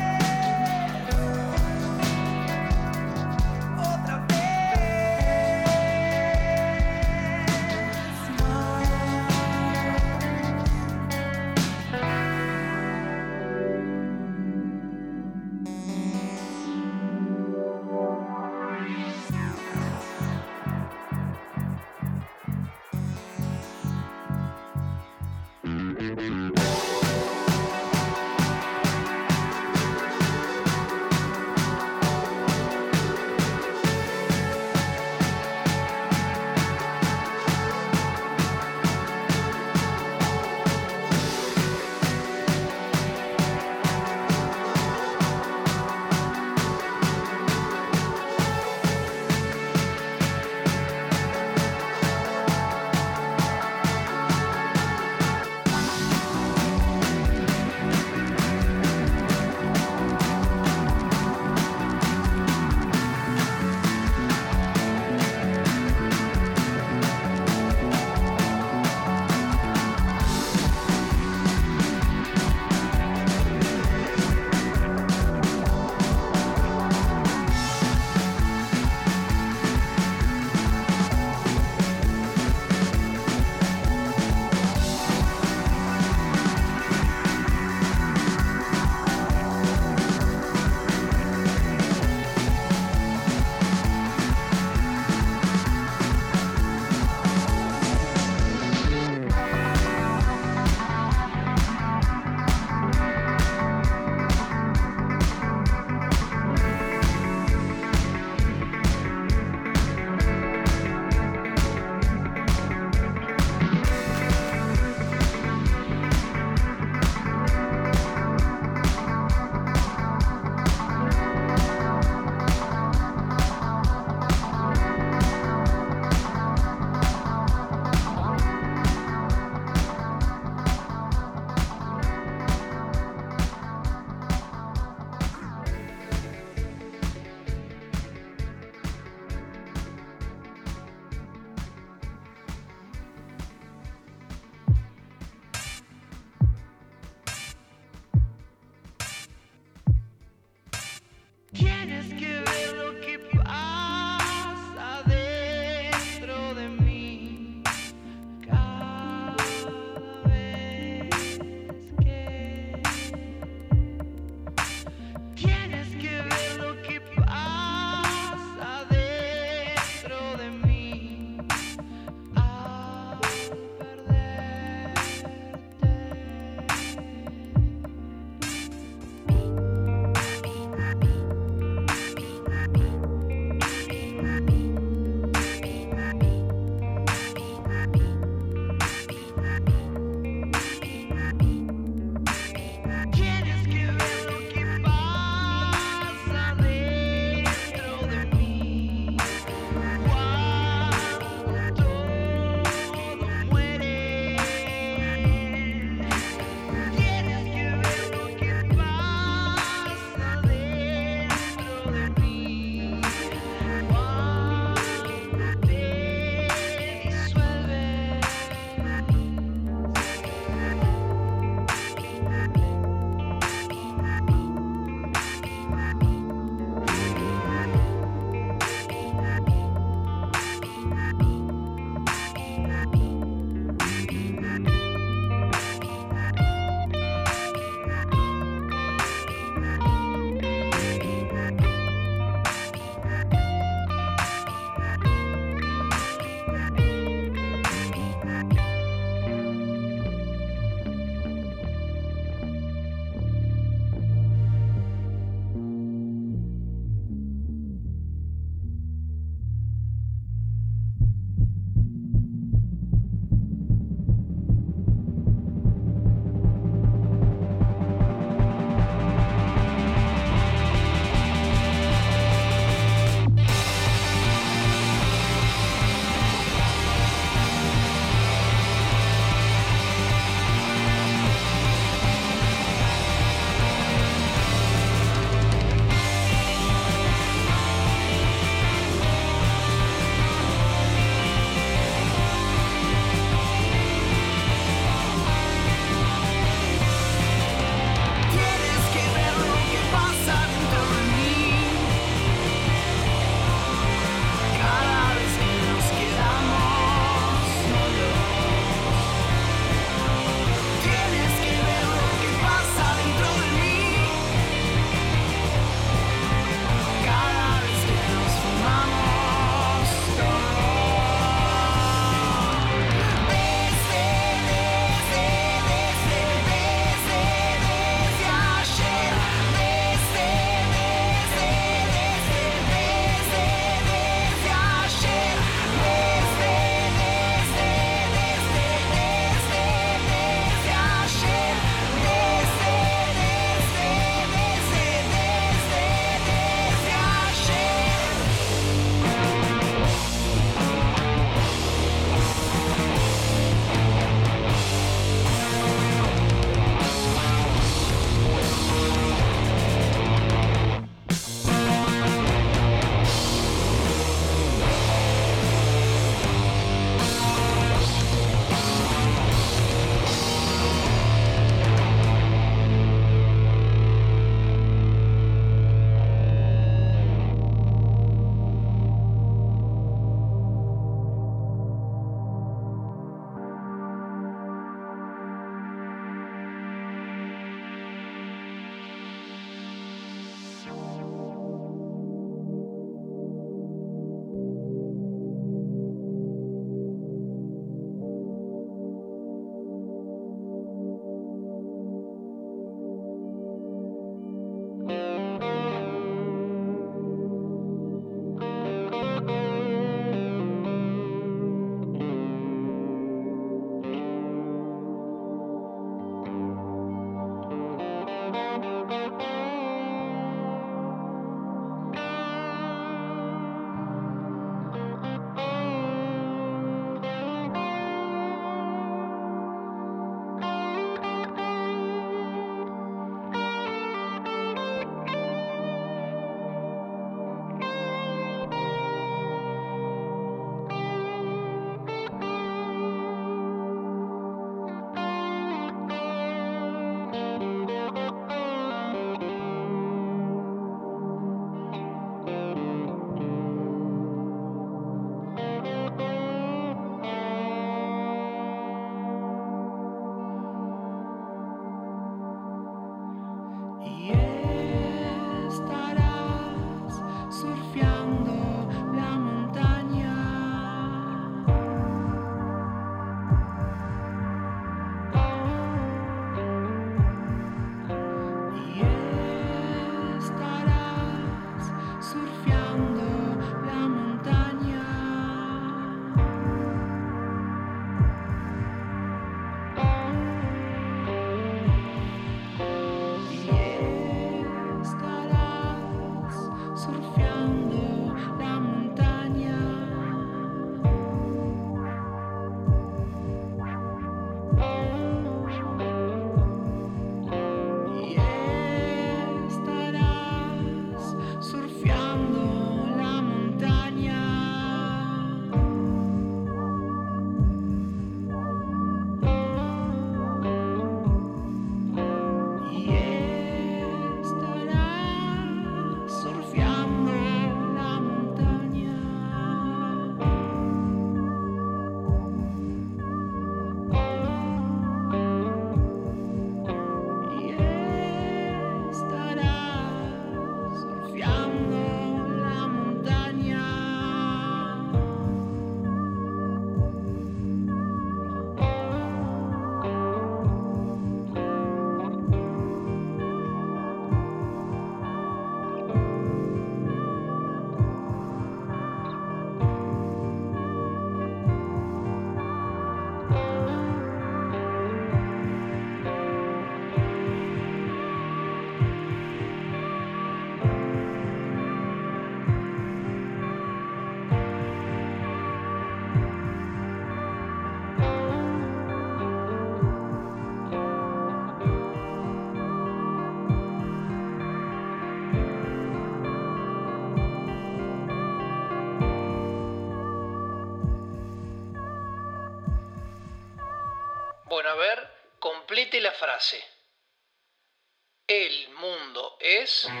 mundo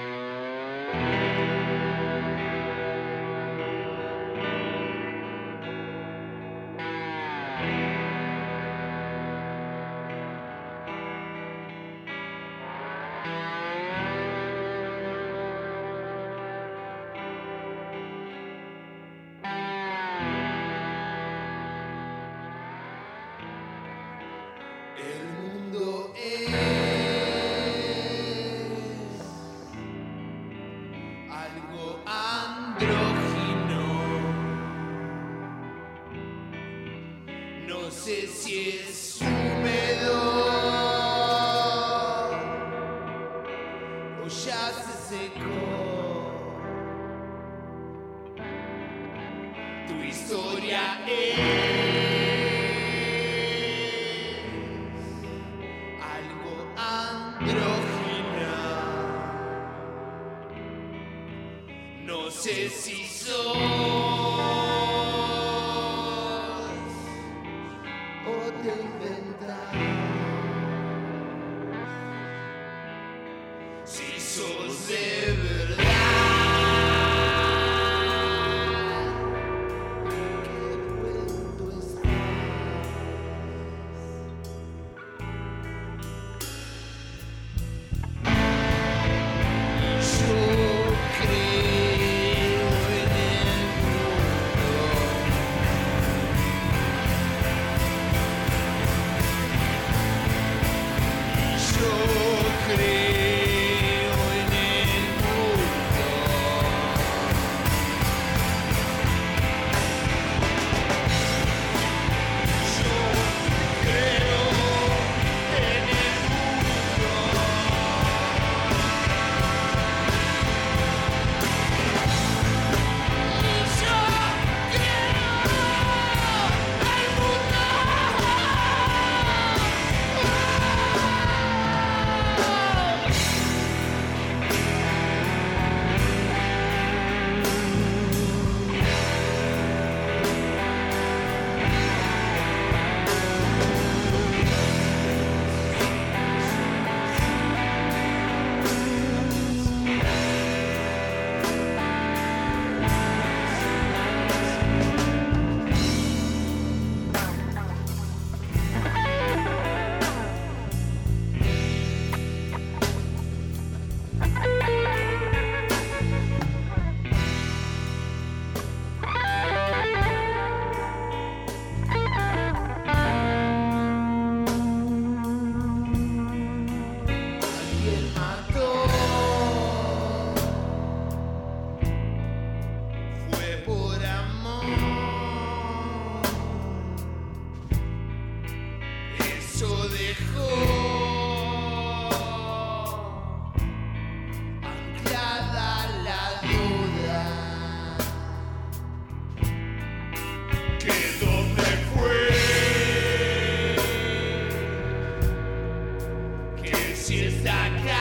que si está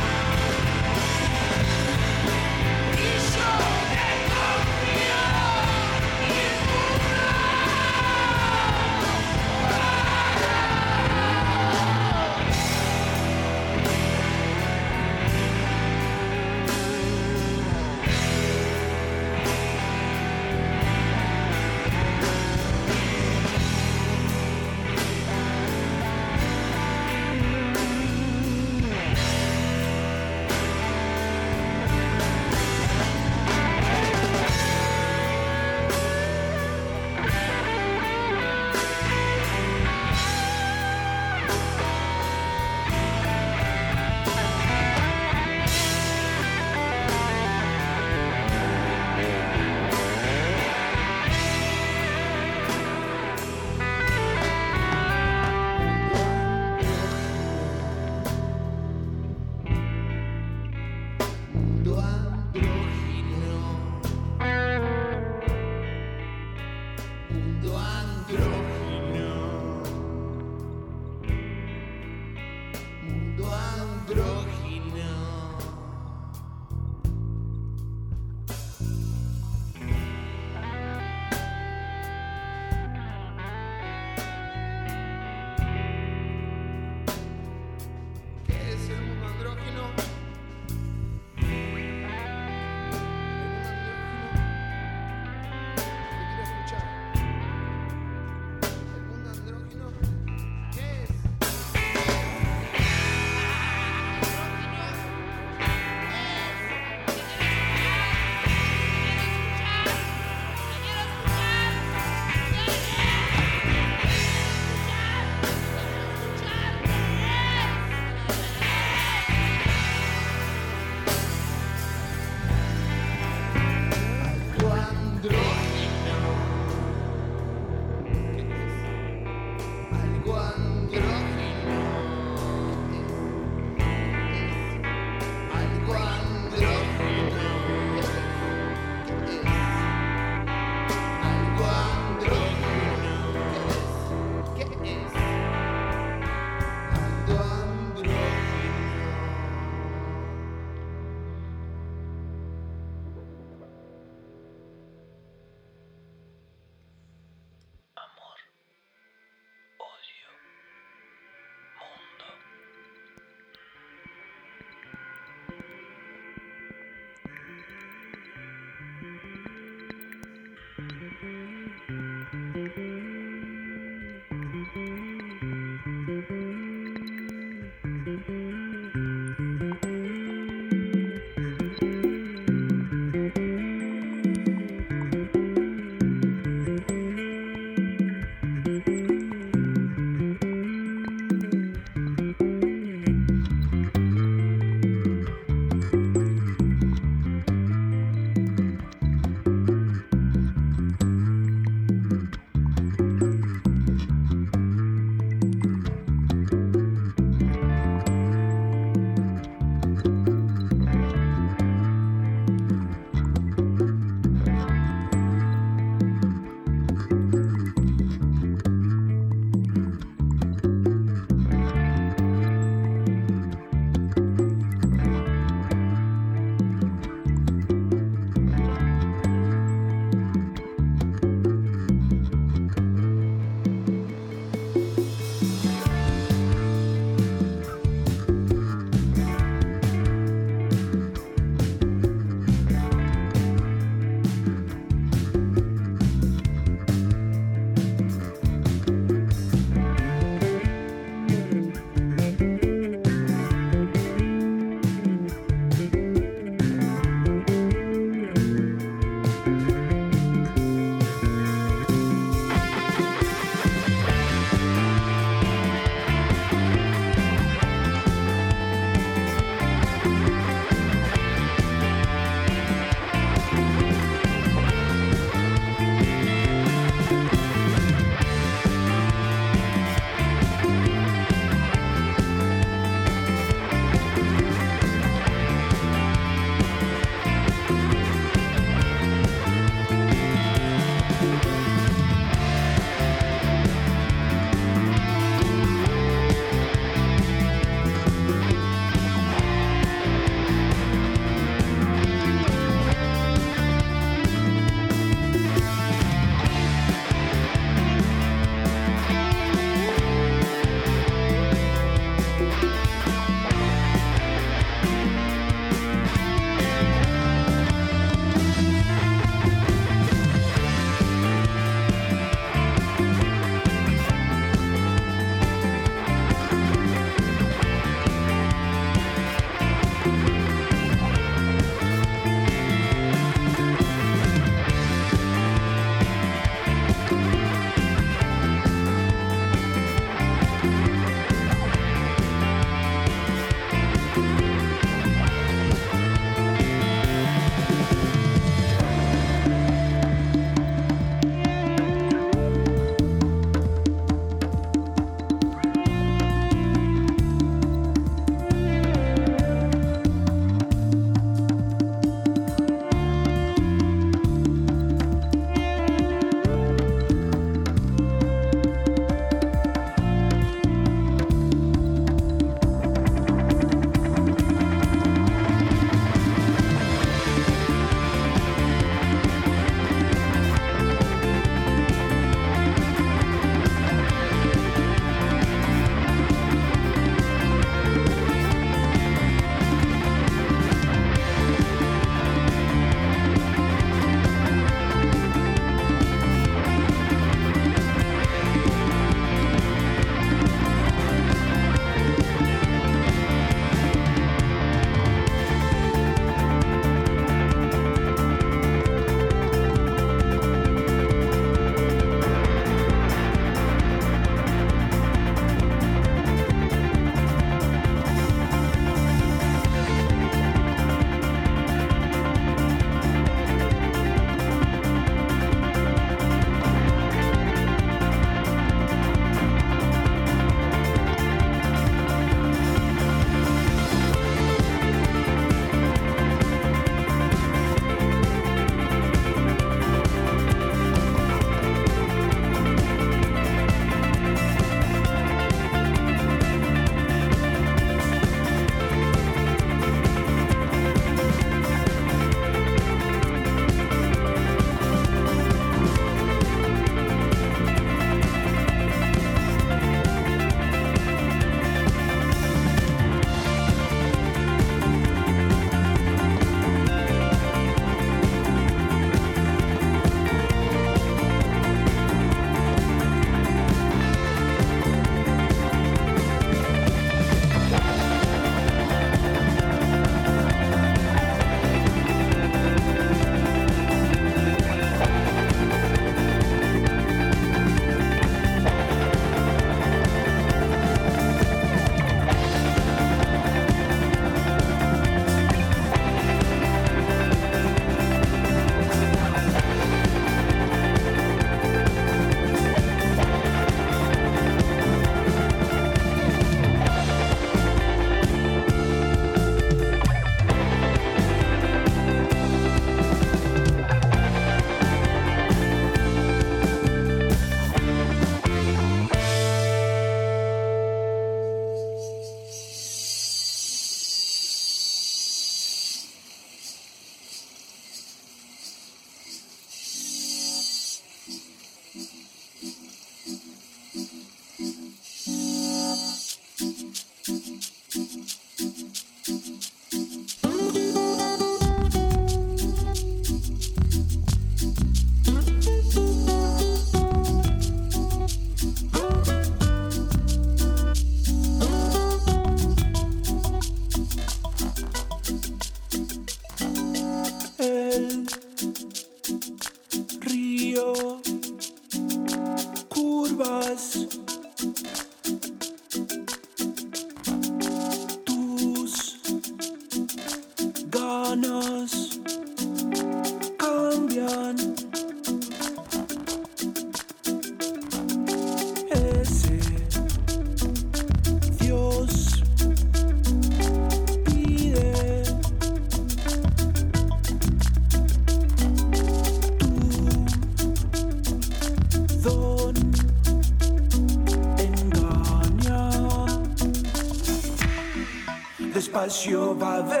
Despacio va a venir.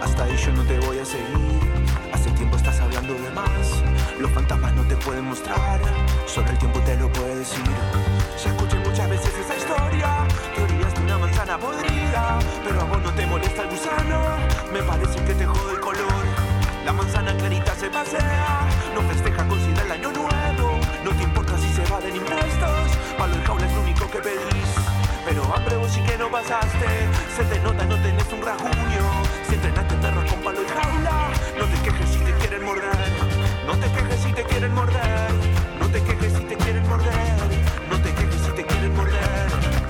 Hasta ahí yo no te voy a seguir. Hace tiempo estás hablando de más. Los fantasmas no te pueden mostrar. Solo el tiempo te lo puede decir. Ya escuché muchas veces esa historia. Teorías de una manzana podrida. Pero a vos no te molesta el gusano. Me parece que te jode el color. La manzana clarita se pasea. No festeja con el año nuevo. No te importa si se va de impuestos. Palo en jaula es lo único que pedís. Pero hambre vos sí que no pasaste, se te nota, no tenés un rajuño. Si entrenaste perros con palo y jaula, no te quejes si te quieren morder. No te quejes si te quieren morder. No te quejes si te quieren morder. No te quejes si te quieren morder.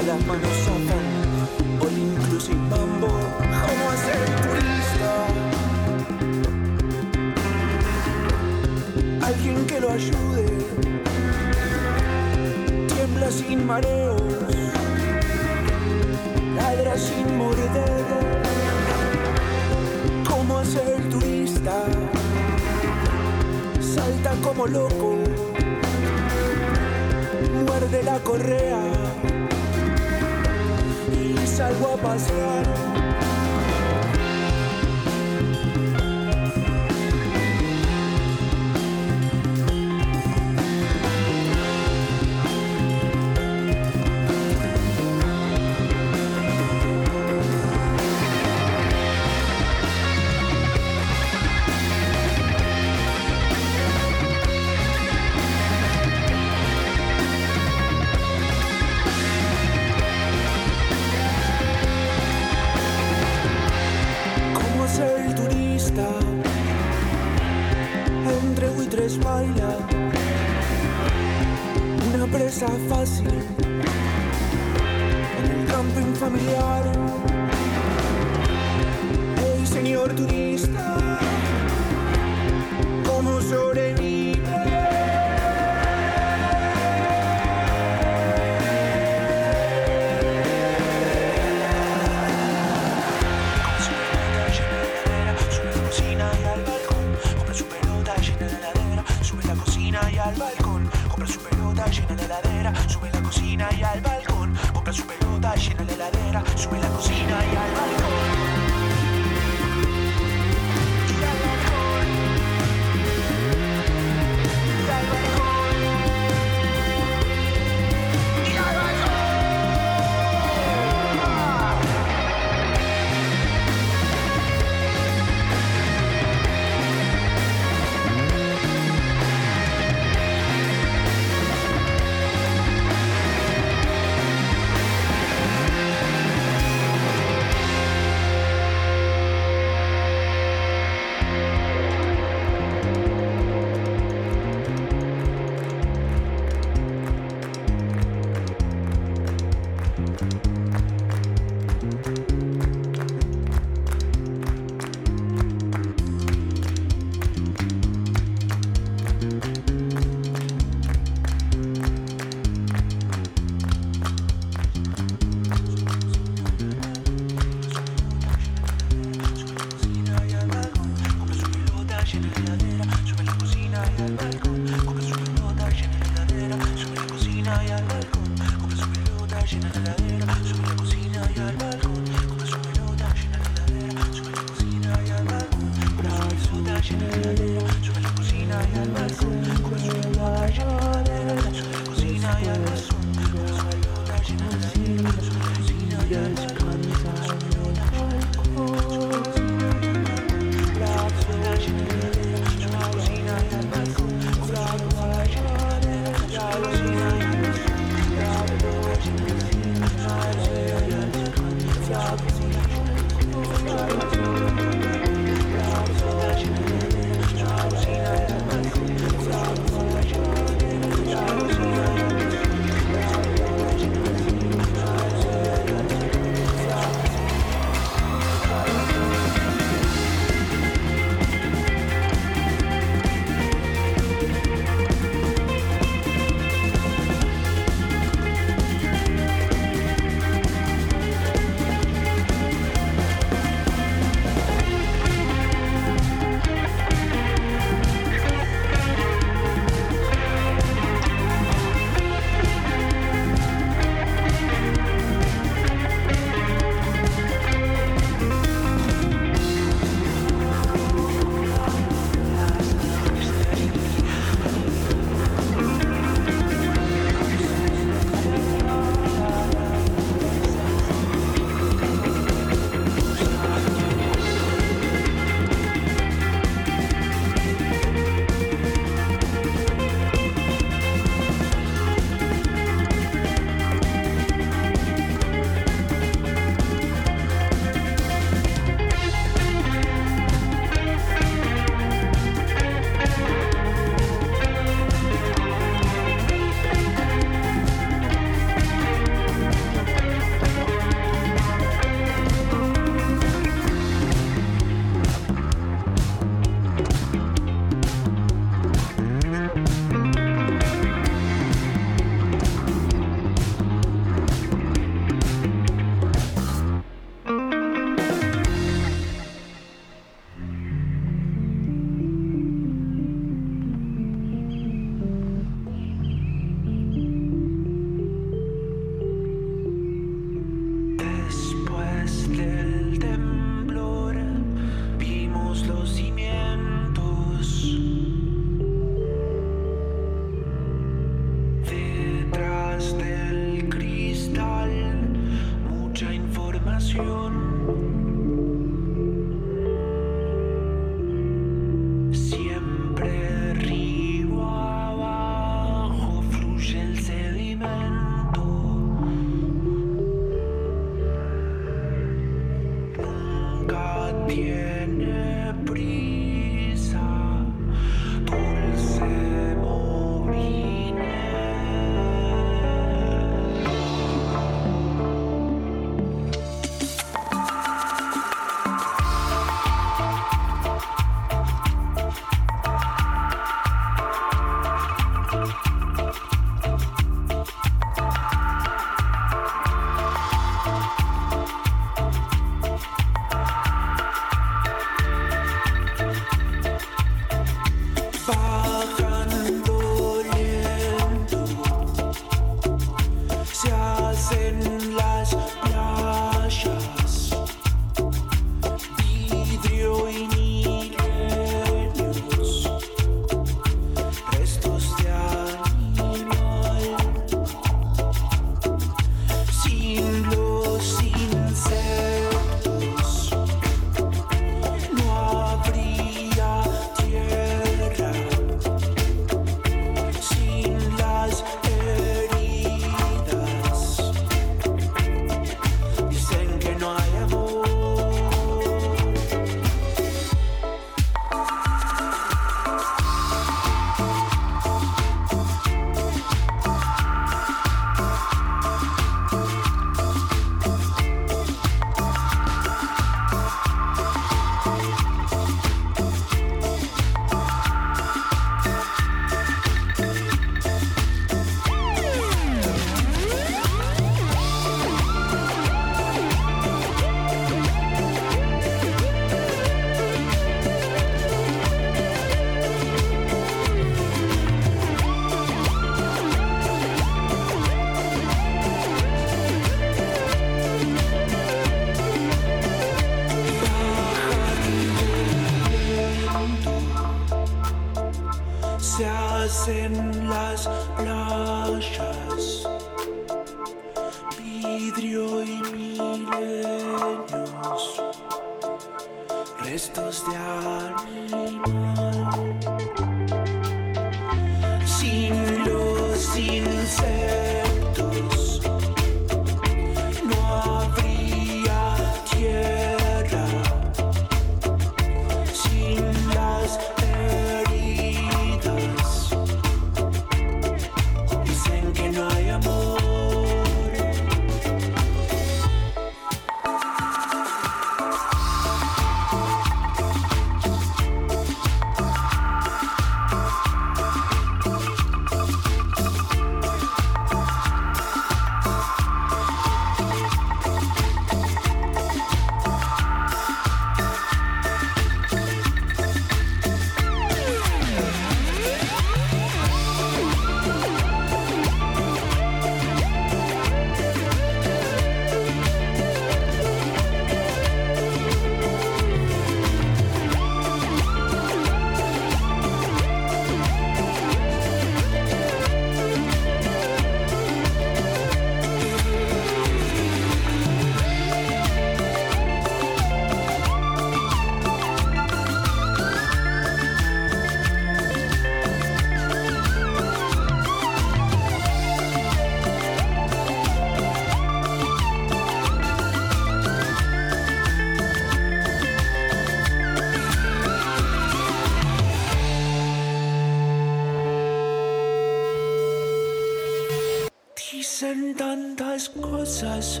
Cosas,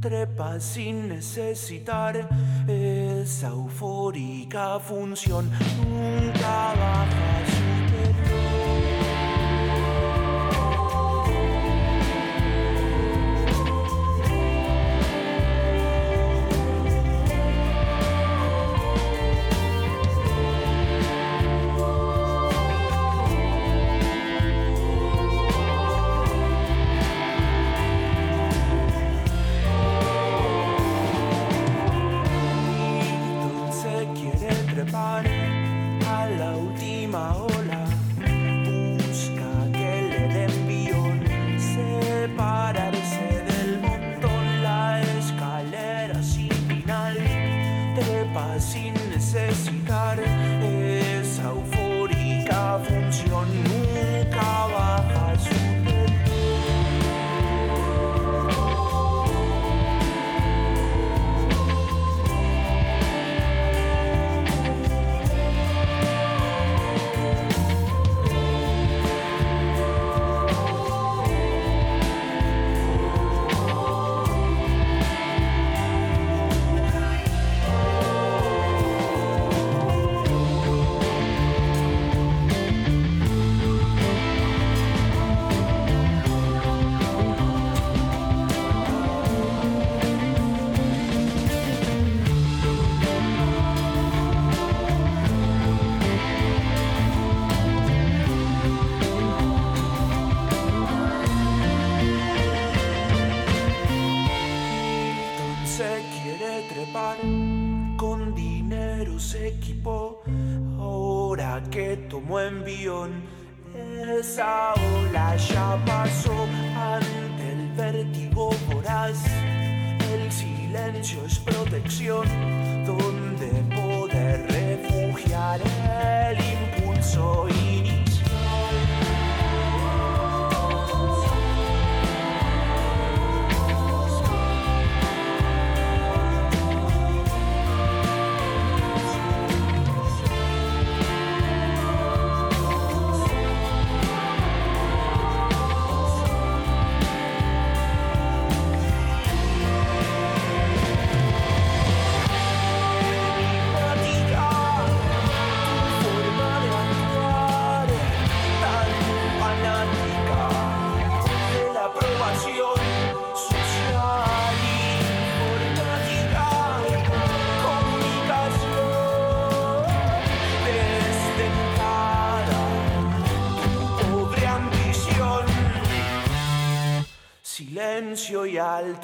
Trepa sin necesitar esa eufórica función, nunca baja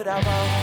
would I?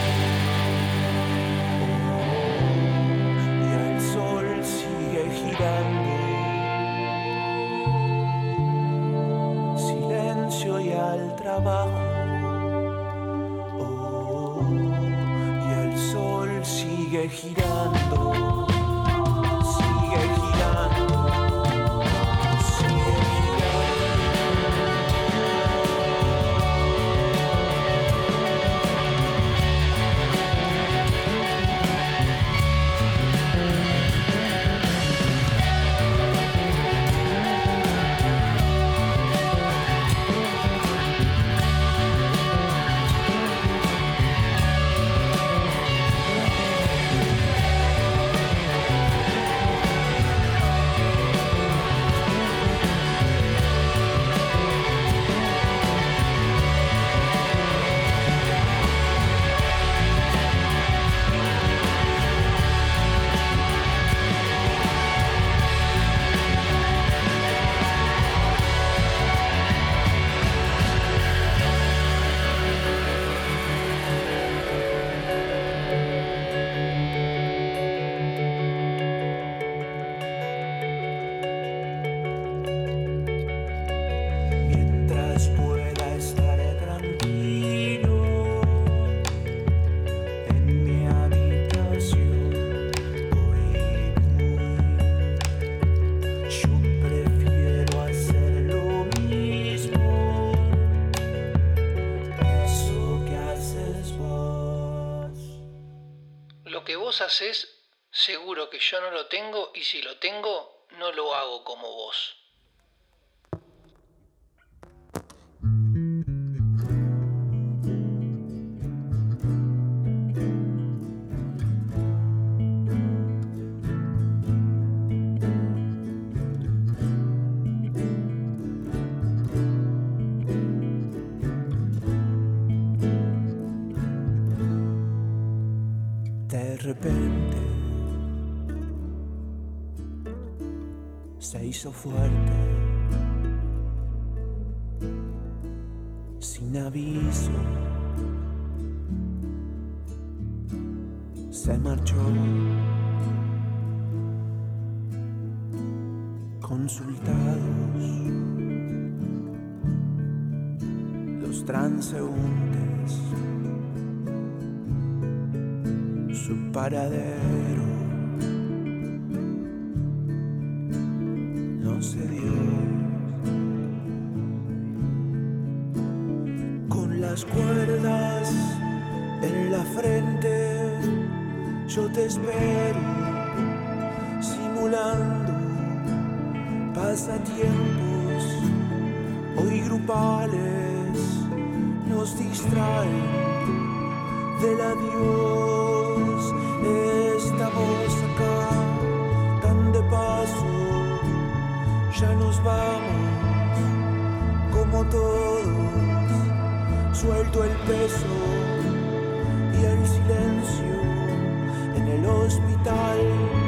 Haces, seguro que yo no lo tengo y si lo tengo, no lo hago como vos. Fuerte, sin aviso, se marchó. Consultados los transeúntes su paradero yo te espero simulando pasatiempos. Hoy grupales nos distraen del adiós. Estamos acá, tan de paso, ya nos vamos, como todos, suelto el peso hospital.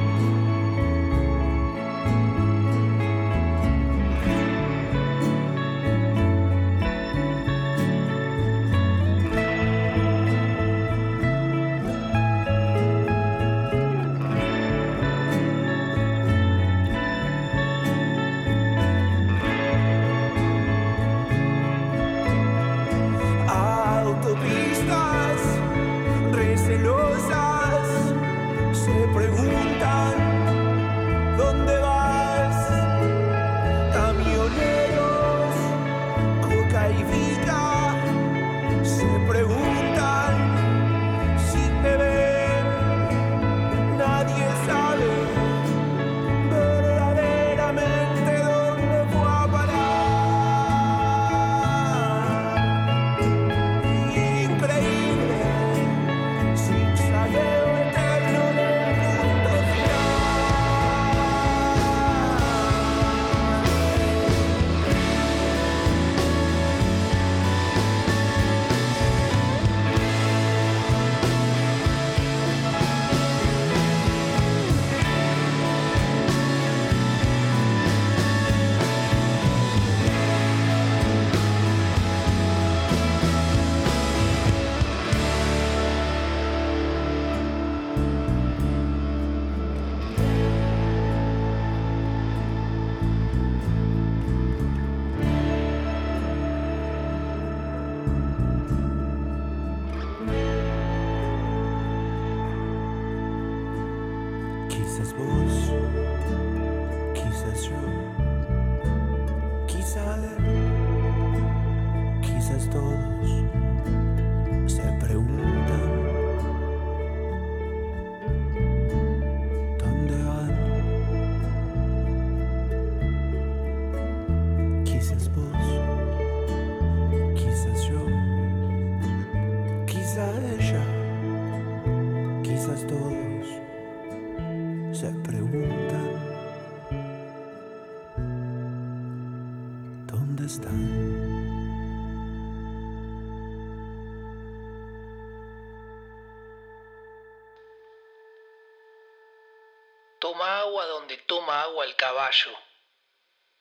Agua el caballo.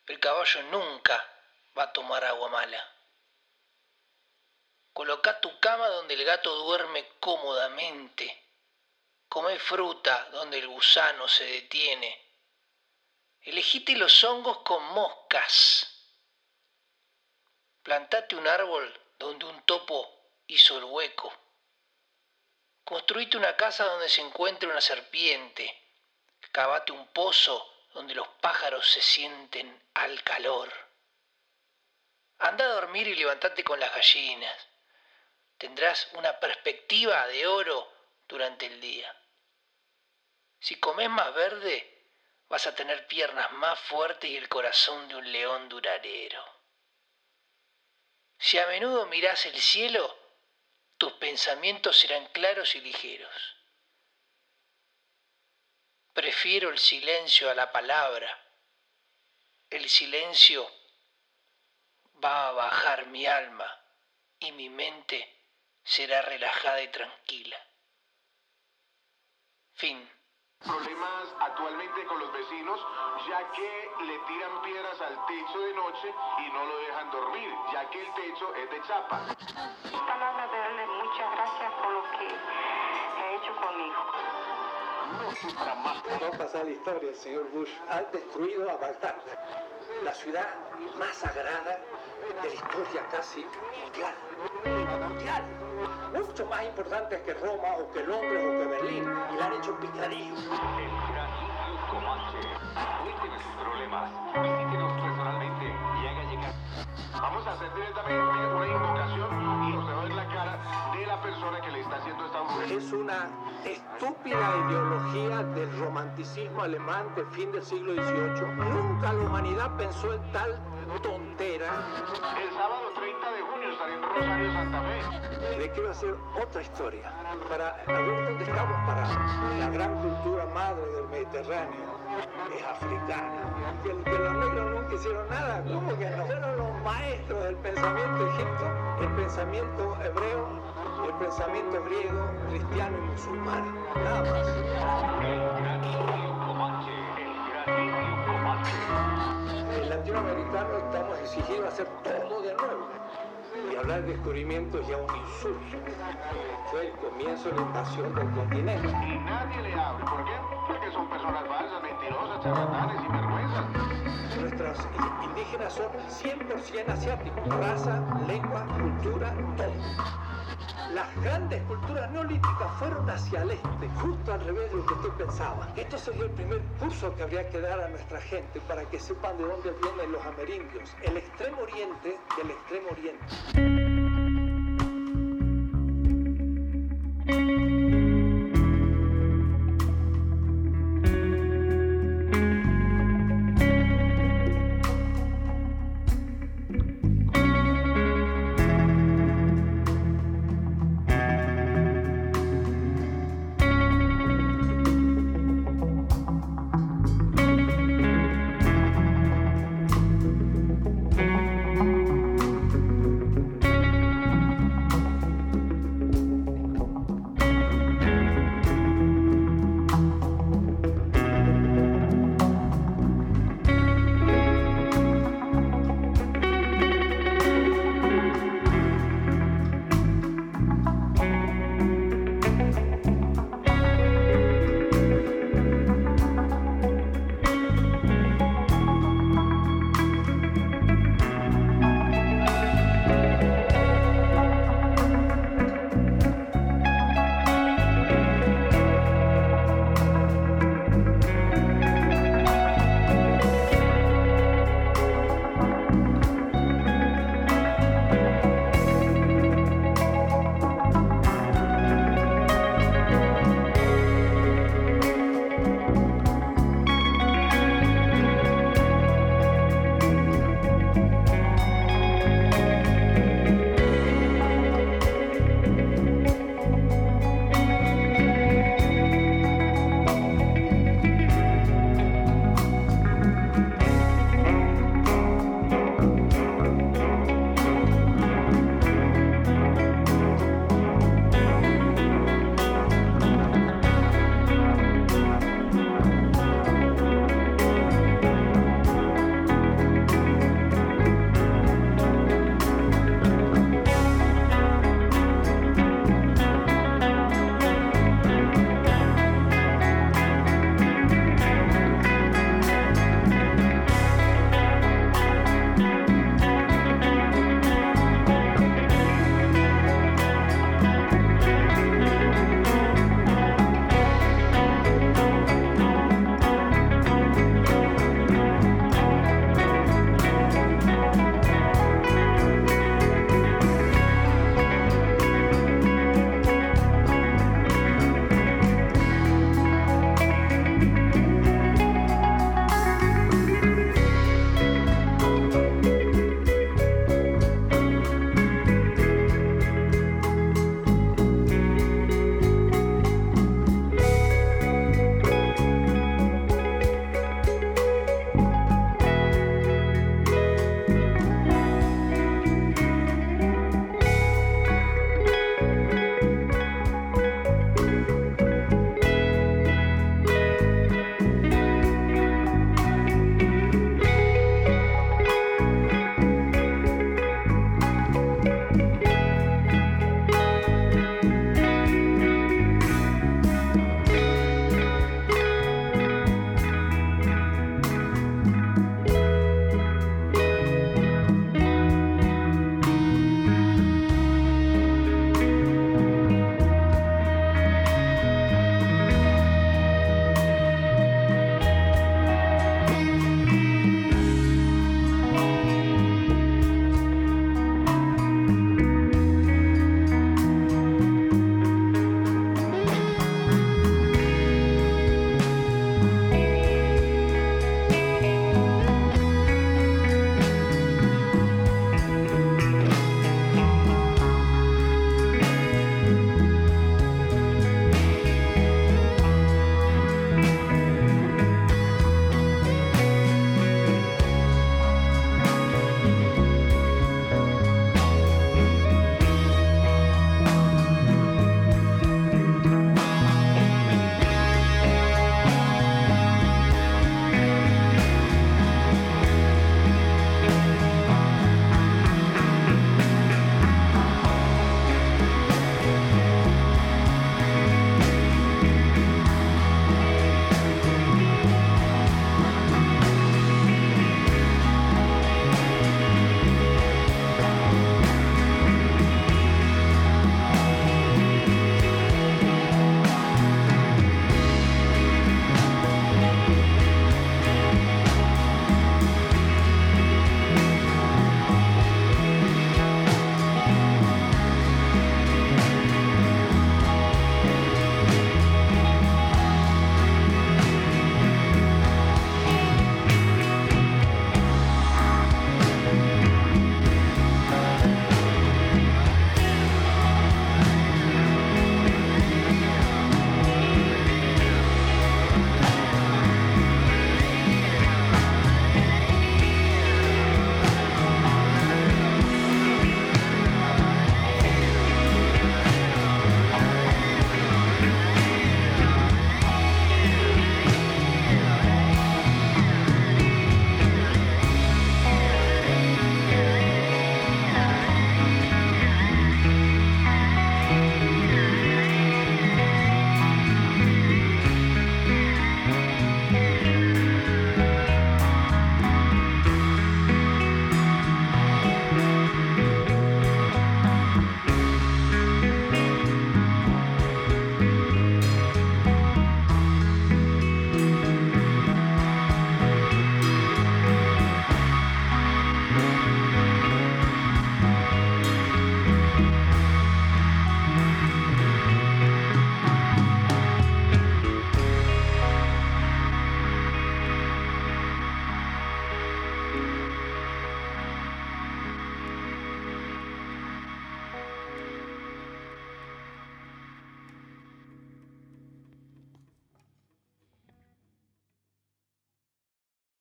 El caballo nunca va a tomar agua mala. Coloca tu cama donde el gato duerme cómodamente. Come fruta donde el gusano se detiene. Elegite los hongos con moscas. Plantate un árbol donde un topo hizo el hueco. Construite una casa donde se encuentre una serpiente. Cavate un pozo donde los pájaros se sienten al calor. Anda a dormir y levantate con las gallinas. Tendrás una perspectiva de oro durante el día. Si comes más verde, vas a tener piernas más fuertes y el corazón de un león duradero. Si a menudo mirás el cielo, tus pensamientos serán claros y ligeros. Prefiero el silencio a la palabra. El silencio va a bajar mi alma y mi mente será relajada y tranquila. Fin. Problemas actualmente con los vecinos, ya que le tiran piedras al techo de noche y no lo dejan dormir, ya que el techo es de chapa. Palabras de darle muchas gracias por lo que ha hecho conmigo. Va a pasar la historia, el señor Bush ha destruido a Bagdad, la ciudad más sagrada de la historia casi mundial. Mundial. Mucho más importante que Roma o que Londres o que Berlín. Y la han hecho picadillo. Cuéntenos sus problemas, visítenos personalmente y haga llegar. Vamos a hacer directamente una invocación Es una estúpida ideología del romanticismo alemán del fin del siglo XVIII. Nunca la humanidad pensó en tal tontera. El sábado 30 de junio Le quiero hacer otra historia para ver dónde estamos parados. La gran cultura madre del Mediterráneo es africana. Que, que los negros nunca hicieron nada. ¿Cómo que no? Fueron los maestros del pensamiento egipcio, el pensamiento hebreo, el pensamiento griego, cristiano y musulmán. Nada más. El latinoamericano estamos exigidos a hacer todo de nuevo. Y hablar de descubrimiento es ya un insulto. Fue el comienzo de la invasión del continente. Y nadie le abre. ¿Por qué? Porque son personas falsas, mentirosas, charlatanes y vergüenzas. Nuestros indígenas son 100% asiáticos. Raza, lengua, cultura, todo las grandes culturas neolíticas fueron hacia el este, justo al revés de lo que usted pensaba. Esto sería el primer curso que habría que dar a nuestra gente para que sepan de dónde vienen los amerindios, el extremo oriente del extremo oriente.